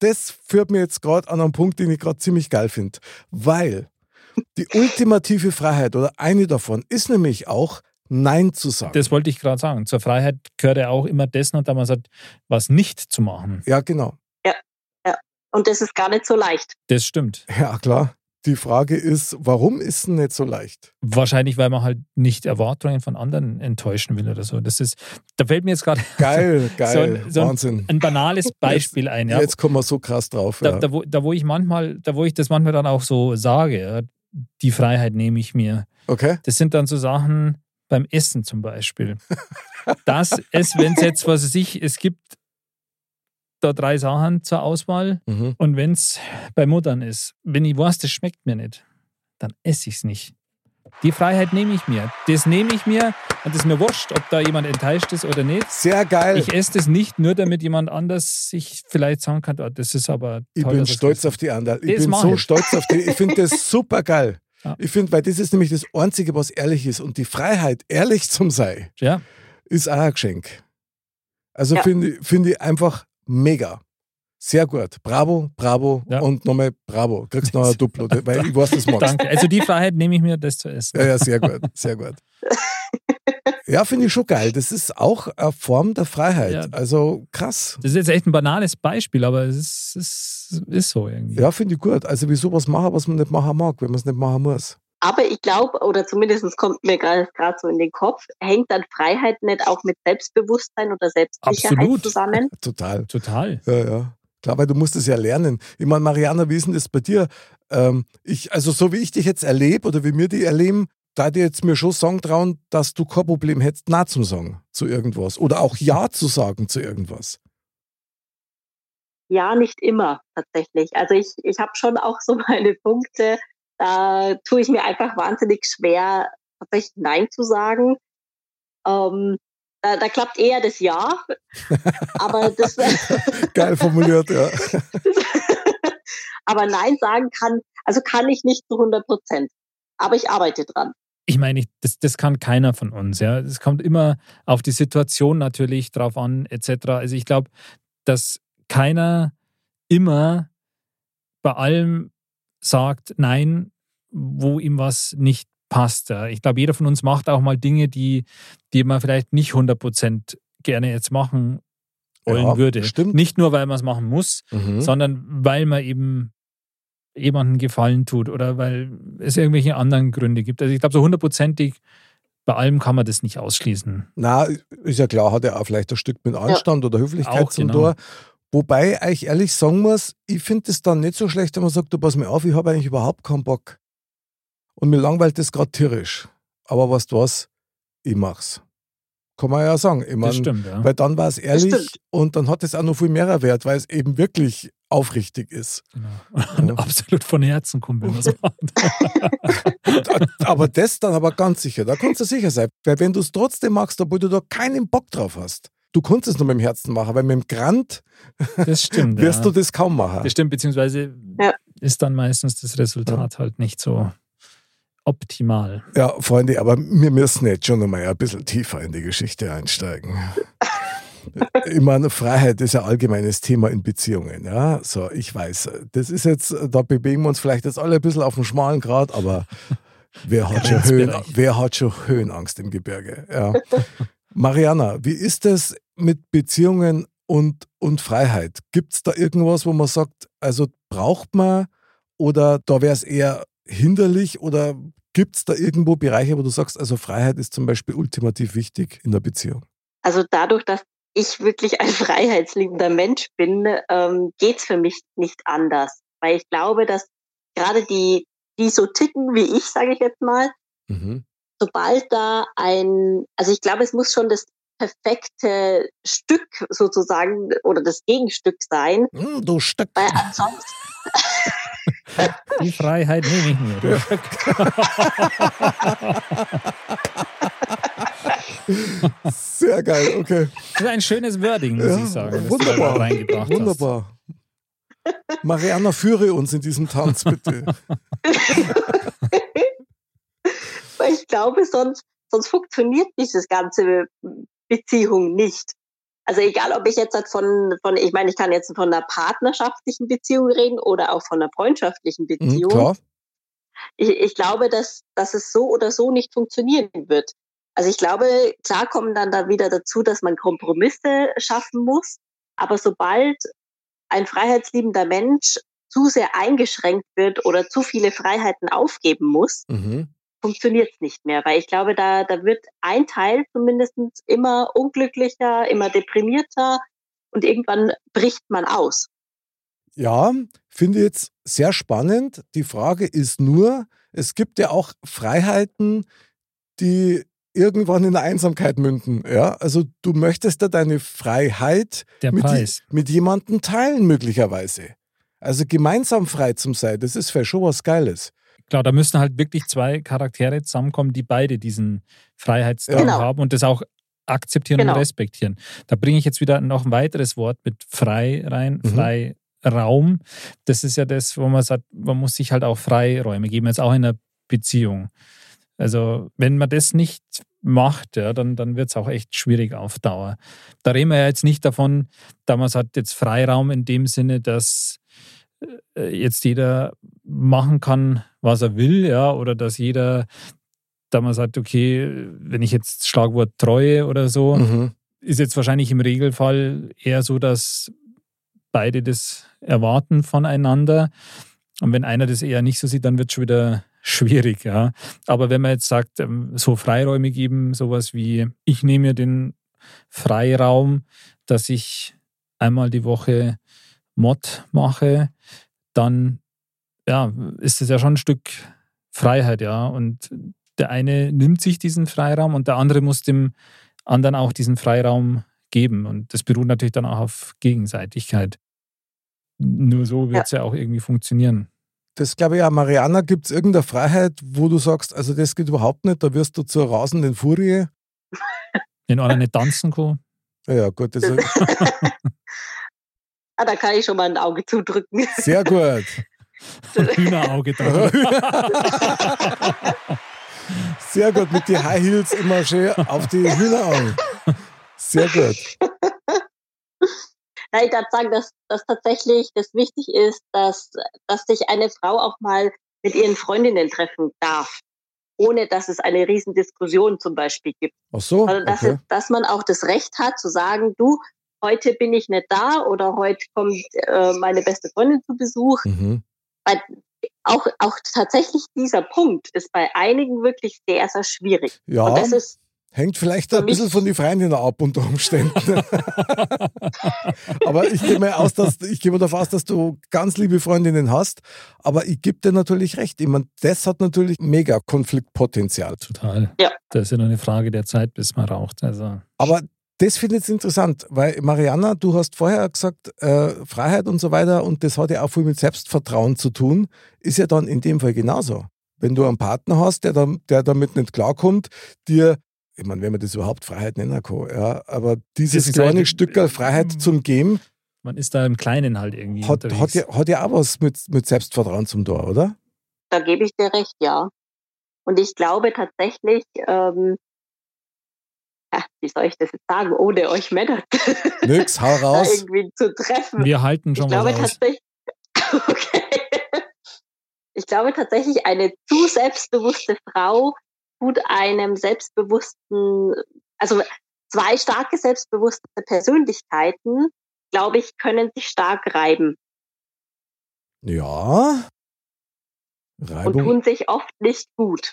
das führt mir jetzt gerade an einen Punkt, den ich gerade ziemlich geil finde. Weil die ultimative Freiheit oder eine davon ist nämlich auch, Nein zu sagen. Das wollte ich gerade sagen. Zur Freiheit gehört ja auch immer dessen, und da man sagt, was nicht zu machen. ja, genau. Und das ist gar nicht so leicht. Das stimmt. Ja, klar. Die Frage ist, warum ist es nicht so leicht? Wahrscheinlich, weil man halt nicht Erwartungen von anderen enttäuschen will oder so. Das ist, da fällt mir jetzt gerade Geil, geil, so ein- Wahnsinn. ein banales Beispiel ein. Ja. Jetzt kommen wir so krass drauf. da, ja. da, wo, da, wo ich manchmal, da wo ich das manchmal dann auch so sage, ja, die Freiheit nehme ich mir. Okay? Das sind dann so Sachen beim Essen zum Beispiel. Das ist, wenn es jetzt, was weiß ich, es gibt da drei Sachen zur Auswahl Mhm. und wenn es bei Muttern ist, wenn ich weiß, das schmeckt mir nicht, dann esse ich es nicht. Die Freiheit nehme ich mir. Das nehme ich mir und es ist mir wurscht, ob da jemand enttäuscht ist oder nicht. Sehr geil. Ich esse das nicht nur, damit jemand anders sich vielleicht sagen kann, oh, das ist aber Ich toll, bin dass es stolz auf die anderen. Ich Das bin so ich. stolz auf die. Ich finde das super geil. Ja. Ich finde, weil das ist nämlich das Einzige, was ehrlich ist. Und die Freiheit, ehrlich zum Sein, Ja, ist auch ein Geschenk. Also Ja. finde ich- finde ich einfach mega. Sehr gut. Bravo, bravo Ja. und nochmal bravo. Kriegst noch ein Duplo, weil ich weiß, das magst. danke. Also die Freiheit nehme ich mir, das zu essen. Ja, ja, sehr gut, sehr gut. Ja, finde ich schon geil. Das ist auch eine Form der Freiheit. Ja. Also krass. Das ist jetzt echt ein banales Beispiel, aber es ist, es ist so irgendwie. Ja, finde ich gut. Also wieso was machen, was man nicht machen mag, wenn man es nicht machen muss. Aber ich glaube, oder zumindest kommt mir gerade so in den Kopf, hängt dann Freiheit nicht auch mit Selbstbewusstsein oder Selbstsicherheit Absolut. zusammen? Total. Total. Ja, ja. Klar, weil du musst es ja lernen. Ich meine, Mariana, wie ist denn das bei dir? Ähm, ich, also so wie ich dich jetzt erlebe oder wie wir die erleben, da dir jetzt mir schon sagen trauen, dass du kein Problem hättest, Na zum Sagen zu irgendwas oder auch Ja zu sagen zu irgendwas. Ja, nicht immer tatsächlich. Also ich, ich habe schon auch so meine Punkte, da tue ich mir einfach wahnsinnig schwer, tatsächlich Nein zu sagen. Ähm, da, da klappt eher das Ja, aber das, Geil formuliert, ja. aber Nein sagen kann, also kann ich nicht zu 100 Prozent. Aber ich arbeite dran. Ich meine, ich- das, das kann keiner von uns. Ja, es kommt immer auf die Situation natürlich drauf an, etc. Also ich glaube, dass keiner immer bei allem sagt Nein, wo ihm was nicht passt. Ja. Ich glaube, jeder von uns macht auch mal Dinge, die, die man vielleicht nicht 100% gerne jetzt machen wollen Ja, würde. stimmt. Nicht nur, weil man es machen muss, Mhm. sondern weil man eben jemandem Gefallen tut oder weil es irgendwelche anderen Gründe gibt. Also ich glaube, so hundertprozentig bei allem kann man das nicht ausschließen. Na, ist ja klar, hat er auch vielleicht ein Stück mit Anstand oder Höflichkeit Auch, zum genau. Tor. Wobei ich ehrlich sagen muss, ich finde es dann nicht so schlecht, wenn man sagt, du pass mir auf, ich habe eigentlich überhaupt keinen Bock. Und mir langweilt das gerade tierisch. Aber weißt du was? Ich mach's. Kann man ja sagen. Ich Das mein, stimmt, ja. Weil dann war es ehrlich und dann hat es auch noch viel mehr Wert, weil es eben wirklich aufrichtig ist. Genau. Und absolut von Herzen kommt, wenn man so aber das dann aber ganz sicher, da kannst du sicher sein. Weil wenn du es trotzdem machst, obwohl du da keinen Bock drauf hast, du kannst es nur mit dem Herzen machen, weil mit dem Grant Das stimmt. wirst ja. du das kaum machen. Das stimmt, beziehungsweise Ja. ist dann meistens das Resultat halt nicht so optimal. Ja, Freunde, aber wir müssen jetzt schon nochmal ein bisschen tiefer in die Geschichte einsteigen. Ich meine, Freiheit ist ein allgemeines Thema in Beziehungen. Ja, so, ich weiß, das ist jetzt, da bewegen wir uns vielleicht jetzt alle ein bisschen auf dem schmalen Grad, aber Wer hat, schon Höhen, wer hat schon Höhenangst im Gebirge? Ja. Mariana, wie ist es mit Beziehungen und, und Freiheit? Gibt es da irgendwas, wo man sagt, also braucht man oder da wäre es eher hinderlich oder gibt es da irgendwo Bereiche, wo du sagst, also Freiheit ist zum Beispiel ultimativ wichtig in der Beziehung? Also dadurch, dass ich wirklich ein freiheitsliebender Mensch bin, ähm, geht's für mich nicht anders. Weil ich glaube, dass gerade die, die so ticken wie ich, sage ich jetzt mal, Mhm. Sobald da ein, also ich glaube, es muss schon das perfekte Stück sozusagen oder das Gegenstück sein, Hm, du Stück. weil ansonsten, Die Freiheit nehme ich mir. Sehr geil, okay. Das ist ein schönes Wording, muss Ja, ich sagen. das du wunderbar. Wunderbar. Mariana, führe uns in diesem Tanz, bitte. weil ich glaube, sonst, sonst funktioniert dieses ganze Beziehung nicht. Also egal, ob ich jetzt halt von, von, ich meine, ich kann jetzt von einer partnerschaftlichen Beziehung reden oder auch von einer freundschaftlichen Mhm, Beziehung. klar. ich, ich glaube, dass, dass es so oder so nicht funktionieren wird. Also ich glaube, klar kommen dann da wieder dazu, dass man Kompromisse schaffen muss. Aber sobald ein freiheitsliebender Mensch zu sehr eingeschränkt wird oder zu viele Freiheiten aufgeben muss, Mhm. Funktioniert es nicht mehr. Weil ich glaube, da, da wird ein Teil zumindest immer unglücklicher, immer deprimierter und irgendwann bricht man aus. Ja, finde ich jetzt sehr spannend. Die Frage ist nur, es gibt ja auch Freiheiten, die irgendwann in der Einsamkeit münden. Ja, also du möchtest ja deine Freiheit Der mit, mit jemandem teilen, möglicherweise. Also gemeinsam frei zum sein, das ist für schon was Geiles. Klar, da müssen halt wirklich zwei Charaktere zusammenkommen, die beide diesen Freiheitsdrang Genau. haben und das auch akzeptieren Genau. und respektieren. Da bringe ich jetzt wieder noch ein weiteres Wort mit frei rein, Mhm. Freiraum. Das ist ja das, wo man sagt, man muss sich halt auch Freiräume geben, jetzt auch in einer Beziehung. Also wenn man das nicht macht, ja, dann, dann wird es auch echt schwierig auf Dauer. Da reden wir ja jetzt nicht davon, da man sagt, jetzt Freiraum in dem Sinne, dass äh, jetzt jeder machen kann, was er will, ja, oder dass jeder, da man sagt, okay, wenn ich jetzt Schlagwort Treue oder so, Mhm. ist jetzt wahrscheinlich im Regelfall eher so, dass beide das erwarten voneinander. Und wenn einer das eher nicht so sieht, dann wird es schon wieder schwierig, ja. Aber wenn man jetzt sagt, ähm, so Freiräume geben, sowas wie, ich nehme mir den Freiraum, dass ich einmal die Woche Mod mache, dann ja, ist es ja schon ein Stück Freiheit, ja. Und der eine nimmt sich diesen Freiraum und der andere muss dem anderen auch diesen Freiraum geben. Und das beruht natürlich dann auch auf Gegenseitigkeit. Nur so wird es ja. auch irgendwie funktionieren. Das glaube ich ja, Mariana, gibt es irgendeine Freiheit, wo du sagst, also das geht überhaupt nicht, da wirst du zur rasenden Furie? Wenn einer nicht tanzen kann. Ja, gut, das ist ah, da kann ich schon mal ein Auge zudrücken. sehr gut. Hühnerauge dran. Sehr gut, mit den High Heels immer schön auf die Hühneraugen. Sehr gut. Nein, ich darf sagen, dass, dass tatsächlich das wichtig ist, dass, dass sich eine Frau auch mal mit ihren Freundinnen treffen darf, ohne dass es eine Riesendiskussion zum Beispiel gibt. Ach so, Also dass, okay. es, dass man auch das Recht hat zu sagen, du, heute bin ich nicht da oder heute kommt äh, meine beste Freundin zu Besuch. Mhm. Weil auch, auch tatsächlich dieser Punkt ist bei einigen wirklich sehr, sehr schwierig. Ja, Und das ist hängt vielleicht ein bisschen von den Freundinnen ab unter Umständen. aber ich gehe mal aus, dass ich gehe mal davon aus, dass du ganz liebe Freundinnen hast. Aber ich gebe dir natürlich recht. Ich meine, das hat natürlich mega Konfliktpotenzial. Total. Ja. Das ist ja nur eine Frage der Zeit, bis man raucht. Also Aber das finde ich jetzt interessant, weil Mariana, du hast vorher gesagt, äh, Freiheit und so weiter, und das hat ja auch viel mit Selbstvertrauen zu tun, ist ja dann in dem Fall genauso. Wenn du einen Partner hast, der, dann, der damit nicht klarkommt, dir, ich meine, wenn man das überhaupt Freiheit nennen kann, ja, aber dieses Das kleine Stück Freiheit zum Geben man ist da im Kleinen halt irgendwie hat, unterwegs. hat, ja, hat ja auch was mit, mit Selbstvertrauen zum Tor, oder? da gebe ich dir recht, ja. Und ich glaube tatsächlich, ähm, wie soll ich das jetzt sagen, ohne euch Männer Nix, hau raus. irgendwie zu treffen. Wir halten ich schon glaube was aus. tatsächlich, okay. Ich glaube tatsächlich, eine zu selbstbewusste Frau tut einem selbstbewussten, also zwei starke selbstbewusste Persönlichkeiten, glaube ich, können sich stark reiben Ja. und Reibung. tun sich oft nicht gut.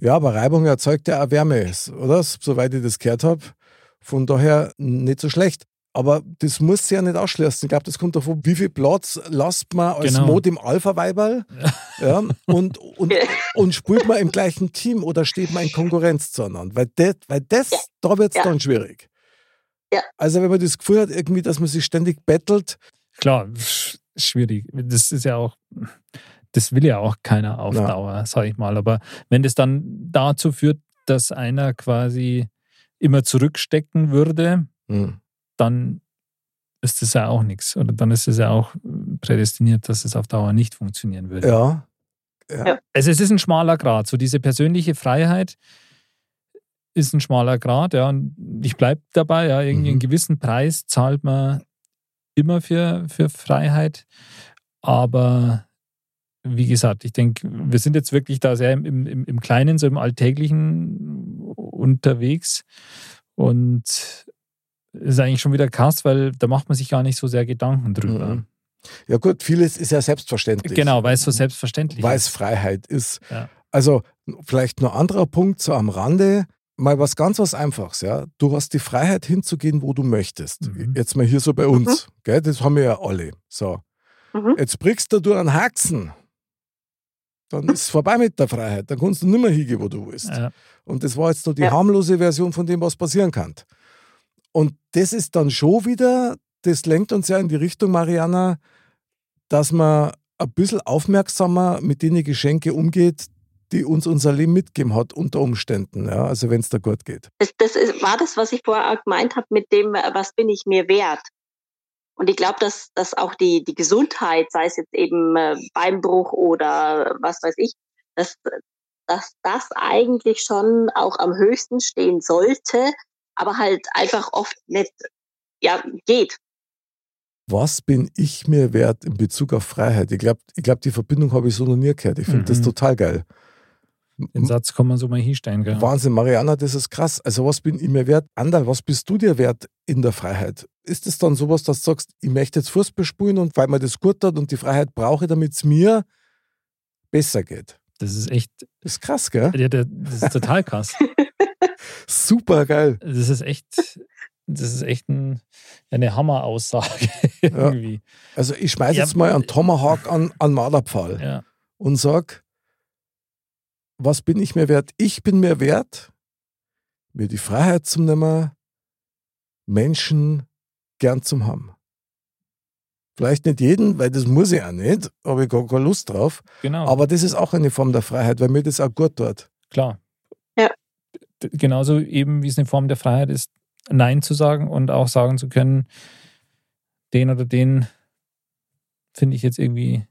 Ja, aber Reibung erzeugt ja auch Wärme, oder? Soweit ich das gehört habe. Von daher nicht so schlecht. Aber das muss sich ja nicht ausschließen. Ich glaube, das kommt davon, wie viel Platz lasst man als Genau. Mod im Alpha-Weiberl ja, und, und, und spielt man im gleichen Team oder steht man in Konkurrenz zueinander? Weil das, weil das Ja. da wird es Ja. dann schwierig. Ja. Also wenn man das Gefühl hat, irgendwie, dass man sich ständig bettelt, Klar, sch- schwierig. Das ist ja auch, das will ja auch keiner auf Ja. Dauer, sag ich mal. Aber wenn das dann dazu führt, dass einer quasi immer zurückstecken würde, hm, dann ist das ja auch nichts. Oder dann ist es ja auch prädestiniert, dass es auf Dauer nicht funktionieren würde. ja. ja. Ja. Also es ist ein schmaler Grad. So diese persönliche Freiheit ist ein schmaler Grad, ja. Und ich bleibe dabei, ja, irgendwie Mhm. einen gewissen Preis zahlt man immer für, für Freiheit. Aber wie gesagt, ich denke, wir sind jetzt wirklich da sehr im, im, im Kleinen, so im Alltäglichen unterwegs. Und ist eigentlich schon wieder krass, weil da macht man sich gar nicht so sehr Gedanken drüber. Mhm. Ja gut, vieles ist ja selbstverständlich. Genau, weil es so selbstverständlich weil es ist. Freiheit ist. Ja. Also vielleicht noch ein anderer Punkt so am Rande. Mal was ganz was Einfaches, ja. Du hast die Freiheit hinzugehen, wo du möchtest. Mhm. Jetzt mal hier so bei uns, gell? Das haben wir ja alle. So. Mhm. Jetzt brichst du einen Haxen. Dann ist es vorbei mit der Freiheit. Dann kannst du nicht mehr hingehen, wo du willst. Ja. Und das war jetzt nur die Ja. harmlose Version von dem, was passieren kann. Und das ist dann schon wieder, das lenkt uns ja in die Richtung, Mariana, dass man ein bisschen aufmerksamer mit den Geschenke umgeht, die uns unser Leben mitgegeben hat, unter Umständen. Ja? Also wenn es da gut geht. Das, das ist, war das, was ich vorher auch gemeint habe mit dem, äh, was bin ich mir wert? Und ich glaube, dass, dass auch die, die Gesundheit, sei es jetzt eben äh, Beinbruch oder was weiß ich, dass, dass das eigentlich schon auch am höchsten stehen sollte, aber halt einfach oft nicht ja, geht. Was bin ich mir wert in Bezug auf Freiheit? Ich glaube, ich glaub, die Verbindung habe ich so noch nie gehört. Ich finde das Mhm. total geil. Den Satz kann man so mal hinstellen. Gell? Wahnsinn, Mariana, das ist krass. Also was bin ich mir wert? Andal, was bist du dir wert in der Freiheit? Ist es dann sowas, dass du sagst, ich möchte jetzt Fußball spielen und weil mir das gut hat und die Freiheit brauche, damit es mir besser geht? Das ist echt, Das ist krass, gell? ja, das ist total krass. Super geil. Das ist echt, das ist echt ein, eine Hammeraussage irgendwie. Also ich schmeiße Ja, jetzt mal einen Tomahawk an, an Marderpfahl Ja. und sag, was bin ich mir wert? Ich bin mir wert, mir die Freiheit zu nehmen, Menschen gern zu haben. Vielleicht nicht jeden, weil das muss ich auch nicht, habe ich gar keine Lust drauf. Genau. Aber das ist auch eine Form der Freiheit, weil mir das auch gut tut. Klar. Ja. Genauso eben, wie es eine Form der Freiheit ist, Nein zu sagen und auch sagen zu können, den oder den finde ich jetzt irgendwie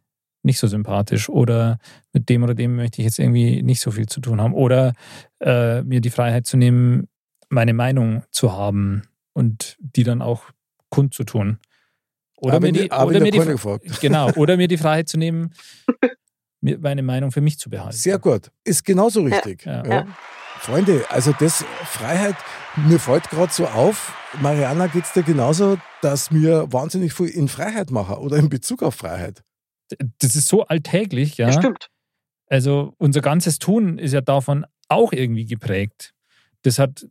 nicht so sympathisch oder mit dem oder dem möchte ich jetzt irgendwie nicht so viel zu tun haben oder äh, mir die Freiheit zu nehmen, meine Meinung zu haben und die dann auch kundzutun. Oder Aber mir die, oder mir die, gefragt. genau, oder mir die Freiheit zu nehmen, mir meine Meinung für mich zu behalten. Sehr gut. Ist genauso richtig. Ja. Ja. Freunde, also das Freiheit, mir fällt gerade so auf, Mariana geht es dir genauso, dass wir wahnsinnig viel in Freiheit machen oder in Bezug auf Freiheit. Das ist so alltäglich, ja. Das stimmt. Also unser ganzes Tun ist ja davon auch irgendwie geprägt. Das hat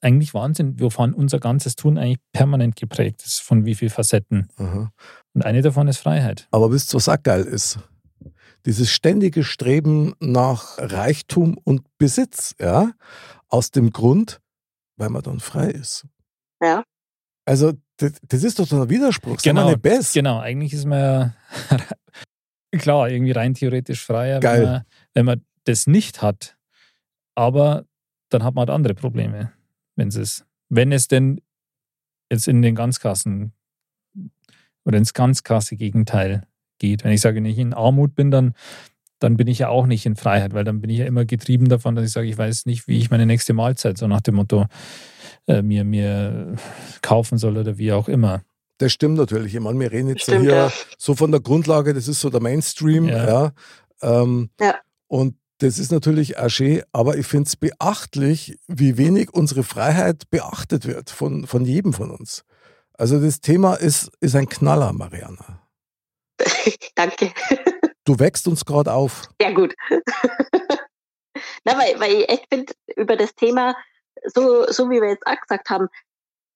eigentlich Wahnsinn, wovon unser ganzes Tun eigentlich permanent geprägt ist, von wie vielen Facetten. Aha. Und eine davon ist Freiheit. Aber wisst ihr, was auch geil ist? Dieses ständige Streben nach Reichtum und Besitz, ja, aus dem Grund, weil man dann frei ist. Ja. Also, das, das ist doch so ein Widerspruch. Genau, nicht best? Genau, eigentlich ist man ja klar, irgendwie rein theoretisch freier, Geil. Wenn, man, wenn man das nicht hat. Aber dann hat man halt andere Probleme, wenn es ist. Wenn es denn jetzt in den ganz krassen oder ins ganz krasse Gegenteil geht. Wenn ich sage, wenn ich in Armut bin, dann, dann bin ich ja auch nicht in Freiheit, weil dann bin ich ja immer getrieben davon, dass ich sage, ich weiß nicht, wie ich meine nächste Mahlzeit so nach dem Motto äh, mir, mir kaufen soll oder wie auch immer. Das stimmt natürlich. Ich meine, wir reden jetzt Stimmt, hier ja. so von der Grundlage, das ist so der Mainstream, ja. Ja. Ähm, Ja. Und das ist natürlich auch schön, aber ich finde es beachtlich, wie wenig unsere Freiheit beachtet wird von, von jedem von uns. Also das Thema ist, ist ein Knaller, Mariana. Danke. Du wächst uns gerade auf. Sehr gut. Na, weil, weil ich echt finde, über das Thema, so, so wie wir jetzt auch gesagt haben,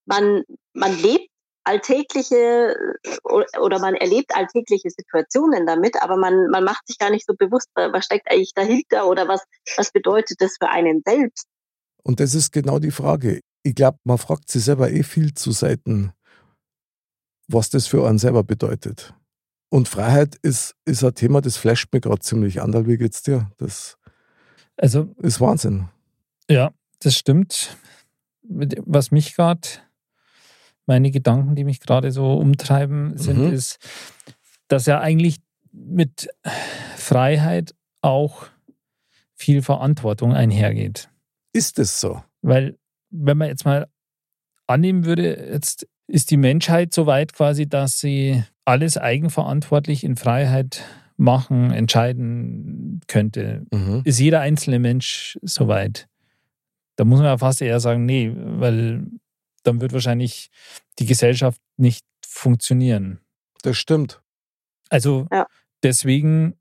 man, man lebt alltägliche äh, oder man erlebt alltägliche Situationen damit, aber man, man macht sich gar nicht so bewusst, was steckt eigentlich dahinter oder was, was bedeutet das für einen selbst. Und das ist genau die Frage. Ich glaube, man fragt sich selber eh viel zu selten, was das für einen selber bedeutet. Und Freiheit ist, ist ein Thema, das flasht mir gerade ziemlich an. Wie geht's dir? Das Also ist Wahnsinn. Ja, das stimmt. Was mich gerade, meine Gedanken, die mich gerade so umtreiben, sind, Mhm. ist, dass ja eigentlich mit Freiheit auch viel Verantwortung einhergeht. Ist es so? Weil, wenn man jetzt mal annehmen würde, jetzt ist die Menschheit so weit quasi, dass sie alles eigenverantwortlich in Freiheit machen, entscheiden könnte Mhm. ist jeder einzelne Mensch soweit. Da muss man ja fast eher sagen, nee, weil dann wird wahrscheinlich die Gesellschaft nicht funktionieren. Das stimmt. Also Ja. deswegen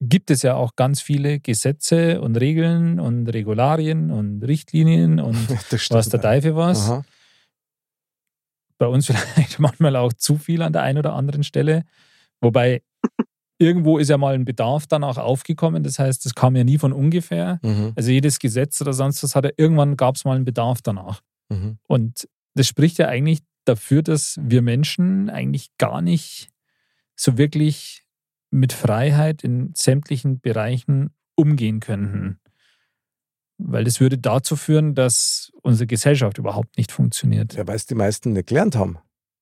gibt es ja auch ganz viele Gesetze und Regeln und Regularien und Richtlinien und was der Teufel was. Aha. Bei uns vielleicht manchmal auch zu viel an der einen oder anderen Stelle. Wobei irgendwo ist ja mal ein Bedarf dann auch aufgekommen. Das heißt, das kam ja nie von ungefähr. Mhm. Also jedes Gesetz oder sonst was hat ja irgendwann gab es mal einen Bedarf danach. Mhm. Und das spricht ja eigentlich dafür, dass wir Menschen eigentlich gar nicht so wirklich mit Freiheit in sämtlichen Bereichen umgehen könnten. Weil das würde dazu führen, dass unsere Gesellschaft überhaupt nicht funktioniert. Ja, weil es die meisten nicht gelernt haben.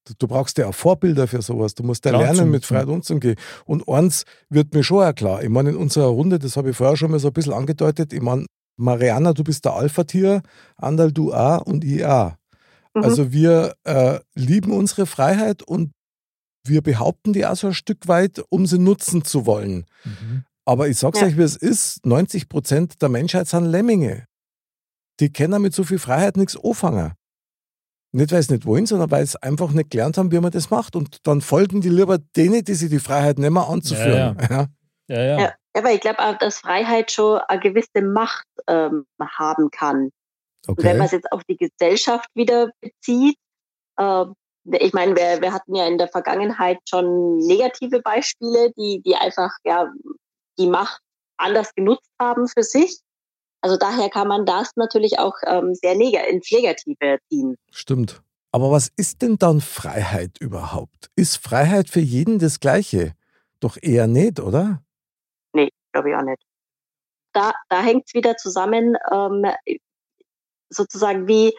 Du, du brauchst ja auch Vorbilder für sowas. Du musst ja Klar, lernen, mit Freiheit umzugehen. Und eins wird mir schon auch klar. Ich meine, in unserer Runde, das habe ich vorher schon mal so ein bisschen angedeutet, ich meine, Mariana, du bist der Alpha-Tier, Andal, du auch und ich auch. Mhm. Also wir äh, lieben unsere Freiheit und wir behaupten die auch so ein Stück weit, um sie nutzen zu wollen. Mhm. Aber ich sag's Ja. euch, wie es ist: 90 Prozent der Menschheit sind Lemminge. Die können mit so viel Freiheit nichts anfangen. Nicht, weil sie nicht wollen, sondern weil sie einfach nicht gelernt haben, wie man das macht. Und dann folgen die lieber denen, die sich die Freiheit nehmen, anzuführen. Ja, Ja, ja. Ja. Ja, aber ich glaube auch, dass Freiheit schon eine gewisse Macht ähm, haben kann. Und Wenn man Okay. es jetzt auf die Gesellschaft wieder bezieht, äh, ich meine, wir, wir hatten ja in der Vergangenheit schon negative Beispiele, die, die einfach ja die Macht anders genutzt haben für sich. Also daher kann man das natürlich auch ähm, sehr neg ins Negative ziehen. Stimmt. Aber was ist denn dann Freiheit überhaupt? Ist Freiheit für jeden das Gleiche? Doch eher nicht, oder? Nee, glaube ich auch nicht. Da, da hängt es wieder zusammen, ähm, sozusagen wie,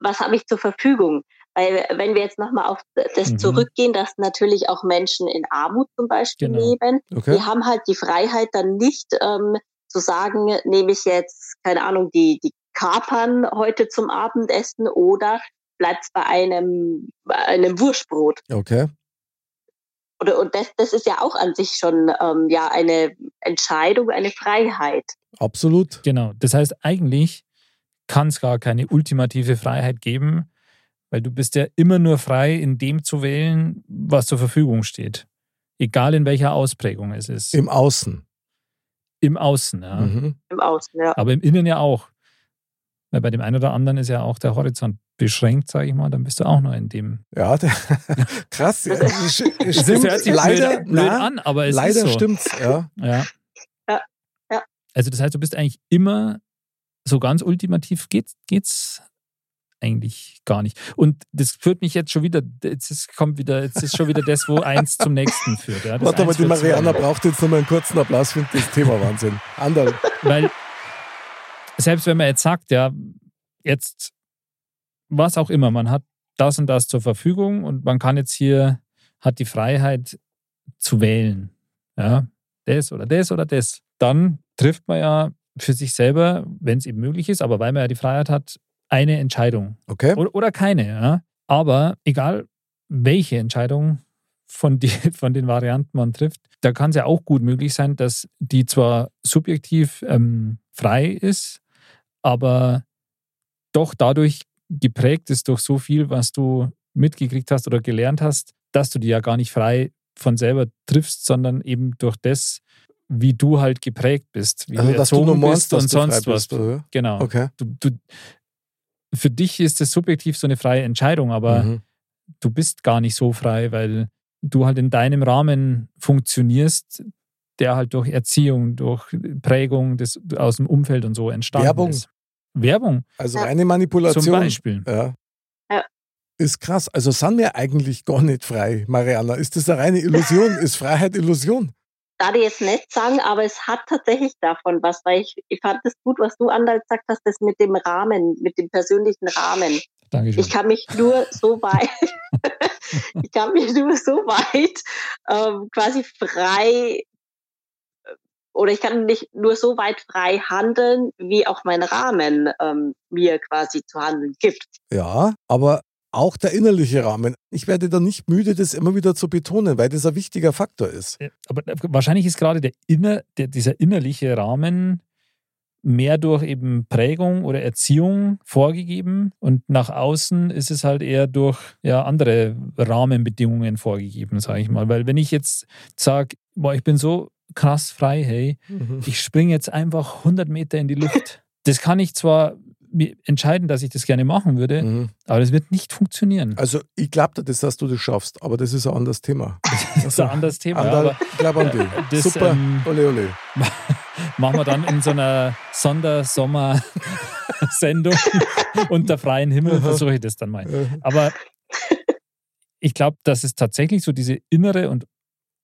was habe ich zur Verfügung? Weil wenn wir jetzt nochmal auf das Mhm. zurückgehen, dass natürlich auch Menschen in Armut zum Beispiel Genau. leben, Okay. die haben halt die Freiheit dann nicht ähm, zu sagen, nehme ich jetzt, keine Ahnung, die, die Kapern heute zum Abendessen oder bleibt bei einem, bei einem Wurstbrot. Okay. Oder, und das, das ist ja auch an sich schon ähm, ja eine Entscheidung, eine Freiheit. Absolut. Genau. Das heißt, eigentlich kann es gar keine ultimative Freiheit geben, weil du bist ja immer nur frei, in dem zu wählen, was zur Verfügung steht. Egal in welcher Ausprägung es ist. Im Außen. Im Außen, ja. Mhm. Im Außen, ja. Aber im Innen ja auch. Weil bei dem einen oder anderen ist ja auch der Horizont beschränkt, sage ich mal, dann bist du auch noch in dem. Ja, der, krass. Ja. Das Stimmt, hört sich leider, blöd, blöd na, an, aber es leider ist so. stimmt's. Ja. Ja. Ja, ja. Also das heißt, du bist eigentlich immer so ganz ultimativ geht's, geht's eigentlich gar nicht. Und das führt mich jetzt schon wieder, jetzt ist, kommt wieder, jetzt ist schon wieder das, wo eins zum nächsten führt. Ja. Warte mal, die Mariana anderen. braucht jetzt nochmal einen kurzen Applaus für das Thema Wahnsinn. Anderl. Weil selbst wenn man jetzt sagt, ja, jetzt was auch immer, man hat das und das zur Verfügung und man kann jetzt hier, hat die Freiheit zu wählen. Ja, das oder das oder das. Dann trifft man ja für sich selber, wenn es eben möglich ist, aber weil man ja die Freiheit hat, eine Entscheidung. Okay. Oder, oder keine, ja. Aber egal welche Entscheidung von, die, von den Varianten man trifft, da kann es ja auch gut möglich sein, dass die zwar subjektiv ähm, frei ist, aber doch dadurch geprägt ist durch so viel, was du mitgekriegt hast oder gelernt hast, dass du die ja gar nicht frei von selber triffst, sondern eben durch das, wie du halt geprägt bist, wie Also, du dass du erzogen bist dass und du sonst was. bist, oder? Genau. Okay. Du, du, für dich ist es subjektiv so eine freie Entscheidung, aber Mhm. du bist gar nicht so frei, weil du halt in deinem Rahmen funktionierst, der halt durch Erziehung, durch Prägung des, aus dem Umfeld und so entstanden Werbung. ist. Werbung Also Ja. reine Manipulation. zum Beispiel. Ja. Ja. Ist krass. Also sind wir eigentlich gar nicht frei, Mariana. Ist das eine reine Illusion? Ist Freiheit Illusion? Darf ich jetzt nicht sagen, aber es hat tatsächlich davon was, weil ich, ich fand es gut, was du Andal gesagt hast, das mit dem Rahmen, mit dem persönlichen Rahmen. Dankeschön. Ich kann mich nur so weit, ich kann mich nur so weit ähm, quasi frei oder ich kann nicht nur so weit frei handeln, wie auch mein Rahmen ähm, mir quasi zu handeln gibt. Ja, aber auch der innerliche Rahmen. Ich werde da nicht müde, das immer wieder zu betonen, weil das ein wichtiger Faktor ist. Aber wahrscheinlich ist gerade der inner, der, dieser innerliche Rahmen mehr durch eben Prägung oder Erziehung vorgegeben und nach außen ist es halt eher durch ja, andere Rahmenbedingungen vorgegeben, sage ich mal. Weil wenn ich jetzt sage, boah, ich bin so krass frei, hey, ich springe jetzt einfach 100 Meter in die Luft. Das kann ich zwar entscheiden, dass ich das gerne machen würde, Mhm. aber das wird nicht funktionieren. Also ich glaube dir, das, dass du das schaffst, aber das ist ein anderes Thema. Das ist ein anderes Thema. ich glaube an dich. das, Super, ähm, ole ole. machen wir dann in so einer Sondersommer-Sendung unter freiem Himmel, versuche ich das dann mal. Aber ich glaube, dass es tatsächlich so diese innere und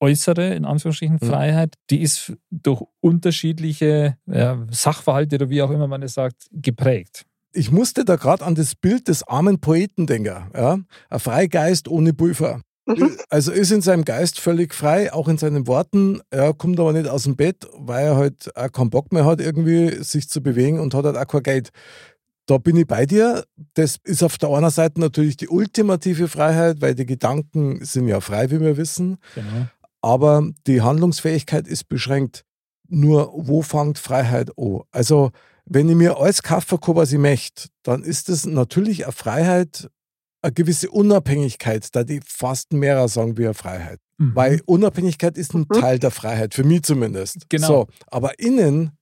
äußere, in Anführungsstrichen, Mhm. Freiheit, die ist durch unterschiedliche ja, Sachverhalte oder wie auch immer man es sagt, geprägt. Ich musste da gerade an das Bild des armen Poeten denken. Ja? Ein Freigeist ohne Pulver. Mhm. Also ist in seinem Geist völlig frei, auch in seinen Worten. Er kommt aber nicht aus dem Bett, weil er halt auch keinen Bock mehr hat, irgendwie sich zu bewegen und hat halt auch kein Geld. Da bin ich bei dir. Das ist auf der einen Seite natürlich die ultimative Freiheit, weil die Gedanken sind ja frei, wie wir wissen. Genau. Aber die Handlungsfähigkeit ist beschränkt. Nur wo fängt Freiheit an? Also, wenn ich mir alles kaufen kann, was ich möchte, dann ist es natürlich eine Freiheit, eine gewisse Unabhängigkeit, da die fast mehrer sagen wie eine Freiheit. Mhm. Weil Unabhängigkeit ist ein Mhm. Teil der Freiheit, für mich zumindest. Genau. So, aber innen,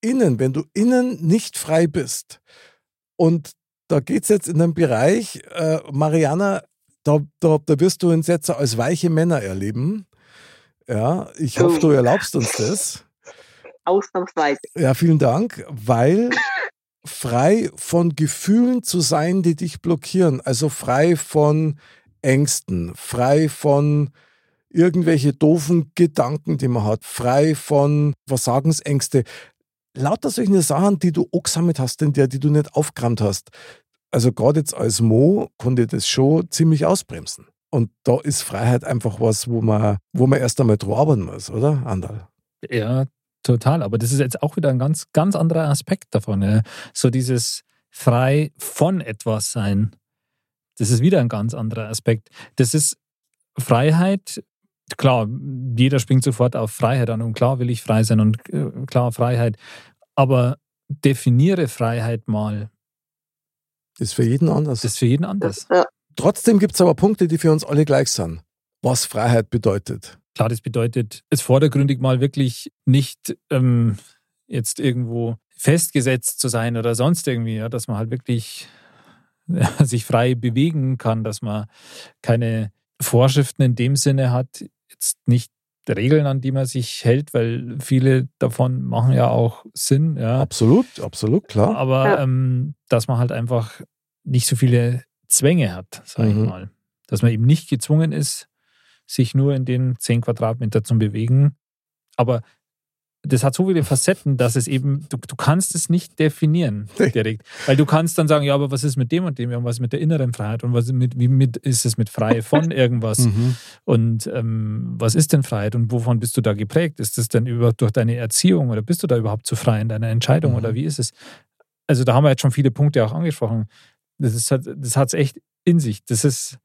innen, wenn du innen nicht frei bist, und da geht es jetzt in einem Bereich, äh, Mariana, da, da, da wirst du uns jetzt als weiche Männer erleben. Ja, ich hoffe, du erlaubst uns das. Ausnahmsweise. Ja, vielen Dank, weil frei von Gefühlen zu sein, die dich blockieren, also frei von Ängsten, frei von irgendwelche doofen Gedanken, die man hat, frei von Versagensängste, lauter solche Sachen, die du auch gesammelt hast in dir, die du nicht aufgerammt hast. Also gerade jetzt als Mo konnte das schon ziemlich ausbremsen. Und da ist Freiheit einfach was, wo man, wo man erst einmal drauf arbeiten muss, oder, Andal? Ja, total. Aber das ist jetzt auch wieder ein ganz, ganz anderer Aspekt davon. Ja. So dieses frei von etwas sein. Das ist wieder ein ganz anderer Aspekt. Das ist Freiheit. Klar, jeder springt sofort auf Freiheit an und klar will ich frei sein und äh, klar Freiheit. Aber definiere Freiheit mal. Ist für jeden anders. Das ist für jeden anders. Ja. Trotzdem gibt es aber Punkte, die für uns alle gleich sind. Was Freiheit bedeutet. Klar, das bedeutet, es vordergründig mal wirklich nicht ähm, jetzt irgendwo festgesetzt zu sein oder sonst irgendwie, ja, dass man halt wirklich ja, sich frei bewegen kann, dass man keine Vorschriften in dem Sinne hat, jetzt nicht Regeln, an die man sich hält, weil viele davon machen ja auch Sinn, ja. Absolut, absolut, klar. Aber Ja. ähm, dass man halt einfach nicht so viele Zwänge hat, sage ich Mhm. mal. Dass man eben nicht gezwungen ist, sich nur in den 10 Quadratmeter zu bewegen. Aber das hat so viele Facetten, dass es eben, du, du kannst es nicht definieren direkt. Weil du kannst dann sagen, ja, aber was ist mit dem und dem? Ja, und was ist mit der inneren Freiheit? Und was ist mit, wie mit, ist es mit frei von irgendwas? Mhm. Und ähm, was ist denn Freiheit und wovon bist du da geprägt? Ist das denn über, durch deine Erziehung oder bist du da überhaupt zu frei in deiner Entscheidung Mhm. oder wie ist es? Also da haben wir jetzt schon viele Punkte auch angesprochen. Das ist halt, das hat es echt in sich. Das ist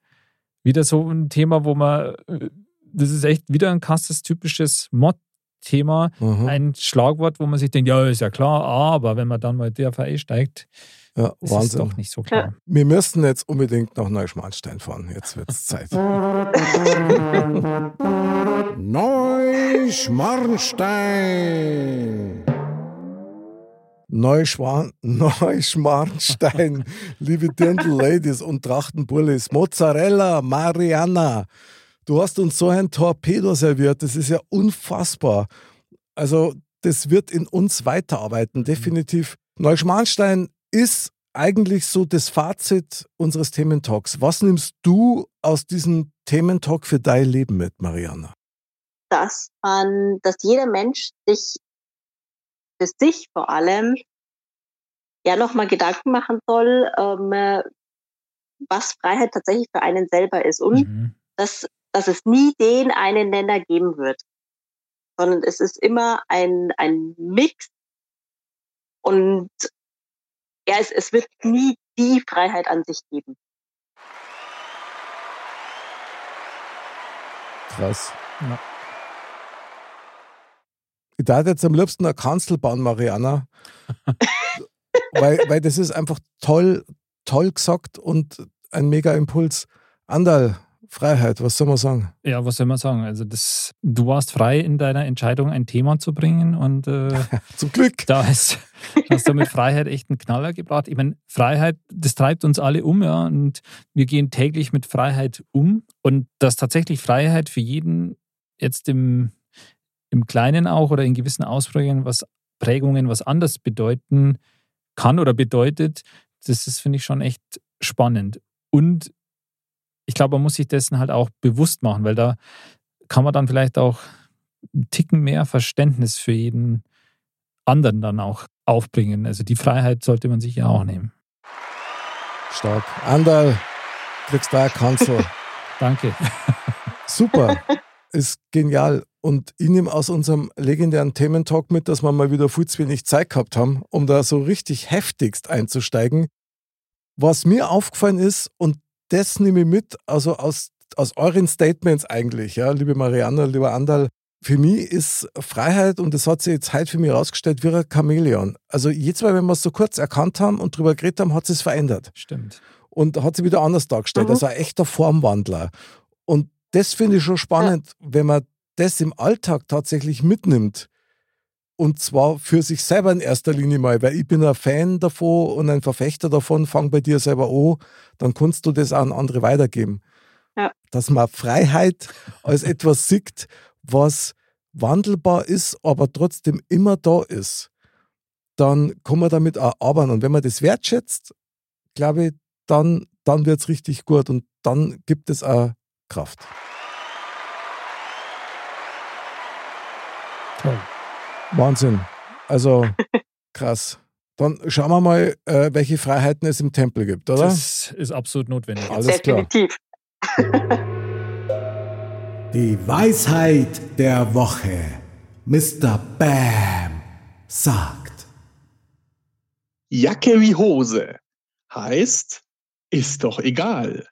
wieder so ein Thema, wo man, äh, das ist echt wieder ein krasses, typisches Mod-Thema. Mhm. Ein Schlagwort, wo man sich denkt, ja, ist ja klar, aber wenn man dann mal DFAE steigt, Ja, ist es Wahnsinn. doch nicht so klar. Wir müssen jetzt unbedingt nach Neuschmarnstein fahren. Jetzt wird es Zeit. Neuschmarnstein. Neuschwan Neuschmarnstein, liebe Dirndl-Ladies und Trachtenbullis, Mozzarella, Mariana, du hast uns so ein Torpedo serviert, das ist ja unfassbar. Also, das wird in uns weiterarbeiten, definitiv. Neuschmarnstein ist eigentlich so das Fazit unseres Thementalks. Was nimmst du aus diesem Thementalk für dein Leben mit, Mariana? dass man, dass jeder Mensch sich für sich vor allem ja nochmal Gedanken machen soll, ähm, äh, was Freiheit tatsächlich für einen selber ist und Mhm. dass, dass es nie den einen Nenner geben wird, sondern es ist immer ein, ein Mix und ja, es, es wird nie die Freiheit an sich geben. Krass. Ja. Darf jetzt am liebsten eine Kanzel bauen, Mariana. weil, weil das ist einfach toll, toll gesagt und ein mega Impuls. Andal, Freiheit, was soll man sagen? Ja, was soll man sagen? Also das, du warst frei in deiner Entscheidung, ein Thema zu bringen und äh, Zum Glück. da ist, hast du mit Freiheit echt einen Knaller gebracht. Ich meine, Freiheit, das treibt uns alle um, ja, und wir gehen täglich mit Freiheit um und dass tatsächlich Freiheit für jeden jetzt im, im Kleinen auch oder in gewissen Ausprägungen was Prägungen was anders bedeuten kann oder bedeutet, das ist, finde ich, schon echt spannend. Und ich glaube, man muss sich dessen halt auch bewusst machen, weil da kann man dann vielleicht auch einen Ticken mehr Verständnis für jeden anderen dann auch aufbringen. Also die Freiheit sollte man sich ja auch nehmen. Stark. Andal, kriegst da Kanzel. Danke. Super. Ist genial. Und ich nehme aus unserem legendären Thementalk mit, dass wir mal wieder viel zu wenig Zeit gehabt haben, um da so richtig heftigst einzusteigen. Was mir aufgefallen ist, und das nehme ich mit, also aus, aus euren Statements eigentlich, ja, liebe Marianne, lieber Andal, für mich ist Freiheit, und das hat sich jetzt heute für mich herausgestellt, wie ein Chamäleon. Also jedes Mal, wenn wir es so kurz erkannt haben und drüber geredet haben, hat es verändert Stimmt. und hat sie wieder anders dargestellt. Mhm. Also ein echter Formwandler. Und das finde ich schon spannend, wenn man das im Alltag tatsächlich mitnimmt. Und zwar für sich selber in erster Linie mal, weil ich bin ein Fan davon und ein Verfechter davon, fang bei dir selber an, dann kannst du das auch an andere weitergeben. Ja. Dass man Freiheit als etwas sieht, was wandelbar ist, aber trotzdem immer da ist, dann kann man damit auch arbeiten. Und wenn man das wertschätzt, glaube ich, dann, dann wird es richtig gut und dann gibt es auch Kraft. Toll. Wahnsinn. Also krass. Dann schauen wir mal, äh, welche Freiheiten es im Tempel gibt, oder? Das ist absolut notwendig. Alles klar. Definitiv. Die Weisheit der Woche. Mr. Bam sagt. Jacke wie Hose heißt, ist doch egal.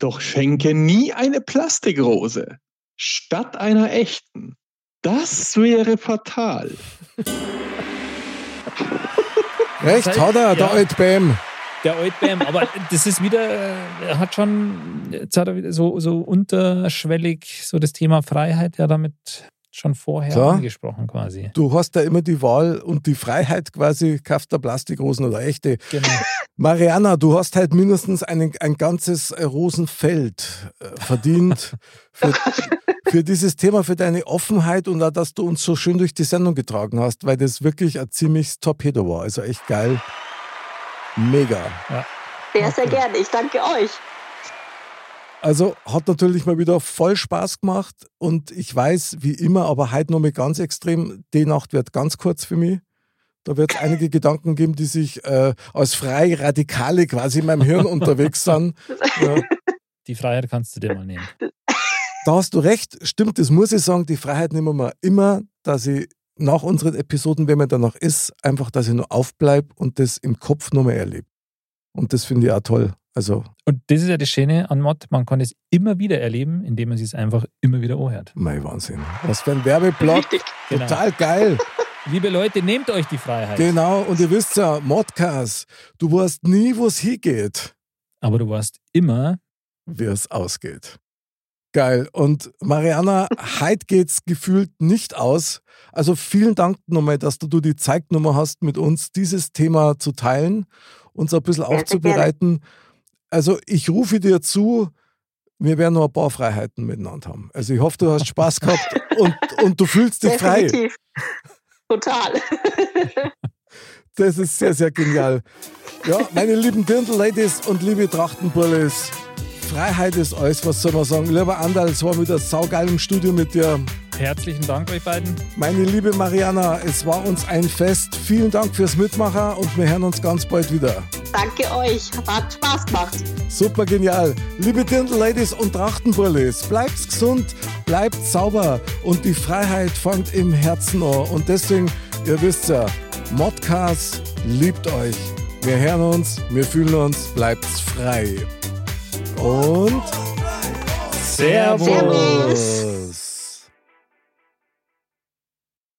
Doch schenke nie eine Plastikrose statt einer echten. Das wäre fatal. Recht hat er, der Ja. alte Bam. Der Old Bam, aber das ist wieder, er hat schon, jetzt hat er wieder so, so unterschwellig so das Thema Freiheit ja damit schon vorher So. angesprochen quasi. Du hast da immer die Wahl und die Freiheit quasi, kauft der Plastikrosen oder echte. Genau. Mariana, du hast halt mindestens ein, ein ganzes Rosenfeld äh, verdient für, für dieses Thema, für deine Offenheit und auch, dass du uns so schön durch die Sendung getragen hast, weil das wirklich ein ziemliches Torpedo war. Also echt geil. Mega. Sehr, sehr Okay. gerne. Ich danke euch. Also hat natürlich mal wieder voll Spaß gemacht und ich weiß, wie immer, aber heute noch mal ganz extrem, die Nacht wird ganz kurz für mich. Da wird es einige Gedanken geben, die sich äh, als frei Radikale quasi in meinem Hirn unterwegs sind. Ja. Die Freiheit kannst du dir mal nehmen. Da hast du recht, stimmt, das muss ich sagen, die Freiheit nehmen wir immer, dass ich nach unseren Episoden, wenn man danach ist, einfach, dass ich nur aufbleibe und das im Kopf nochmal erlebe. Und das finde ich auch toll. Also, Und das ist ja das Schöne an Mod, man kann es immer wieder erleben, indem man es einfach immer wieder anhört. mein Wahnsinn. Was für ein Werbeblock. Richtig. Genau. Total geil. Liebe Leute, nehmt euch die Freiheit. Genau. Und ihr wisst ja, Modcast, du weißt nie, wo es hingeht, Aber du warst immer wie es ausgeht. Geil. Und Mariana, heute geht's gefühlt nicht aus. Also vielen Dank nochmal, dass du die Zeit genommen hast, mit uns dieses Thema zu teilen, uns ein bisschen aufzubereiten. Also ich rufe dir zu, wir werden noch ein paar Freiheiten miteinander haben. Also ich hoffe, du hast Spaß gehabt und, und du fühlst dich frei. Definitiv. Total. Das ist sehr, sehr genial. Ja, meine lieben Dirndl-Ladies und liebe Trachtenbullis, Freiheit ist alles, was soll man sagen. Lieber Andal, es war wieder saugeil im Studio mit dir. herzlichen Dank euch beiden. Meine liebe Mariana, es war uns ein Fest. Vielen Dank fürs Mitmachen und wir hören uns ganz bald wieder. Danke euch. Hat Spaß gemacht. Super genial. Liebe Dirndl-Ladies und Trachtenbullis, bleibt gesund, bleibt sauber und die Freiheit fängt im Herzen an. Und deswegen, ihr wisst ja, Modcast liebt euch. Wir hören uns, wir fühlen uns, bleibt frei. Und Servus. Servus.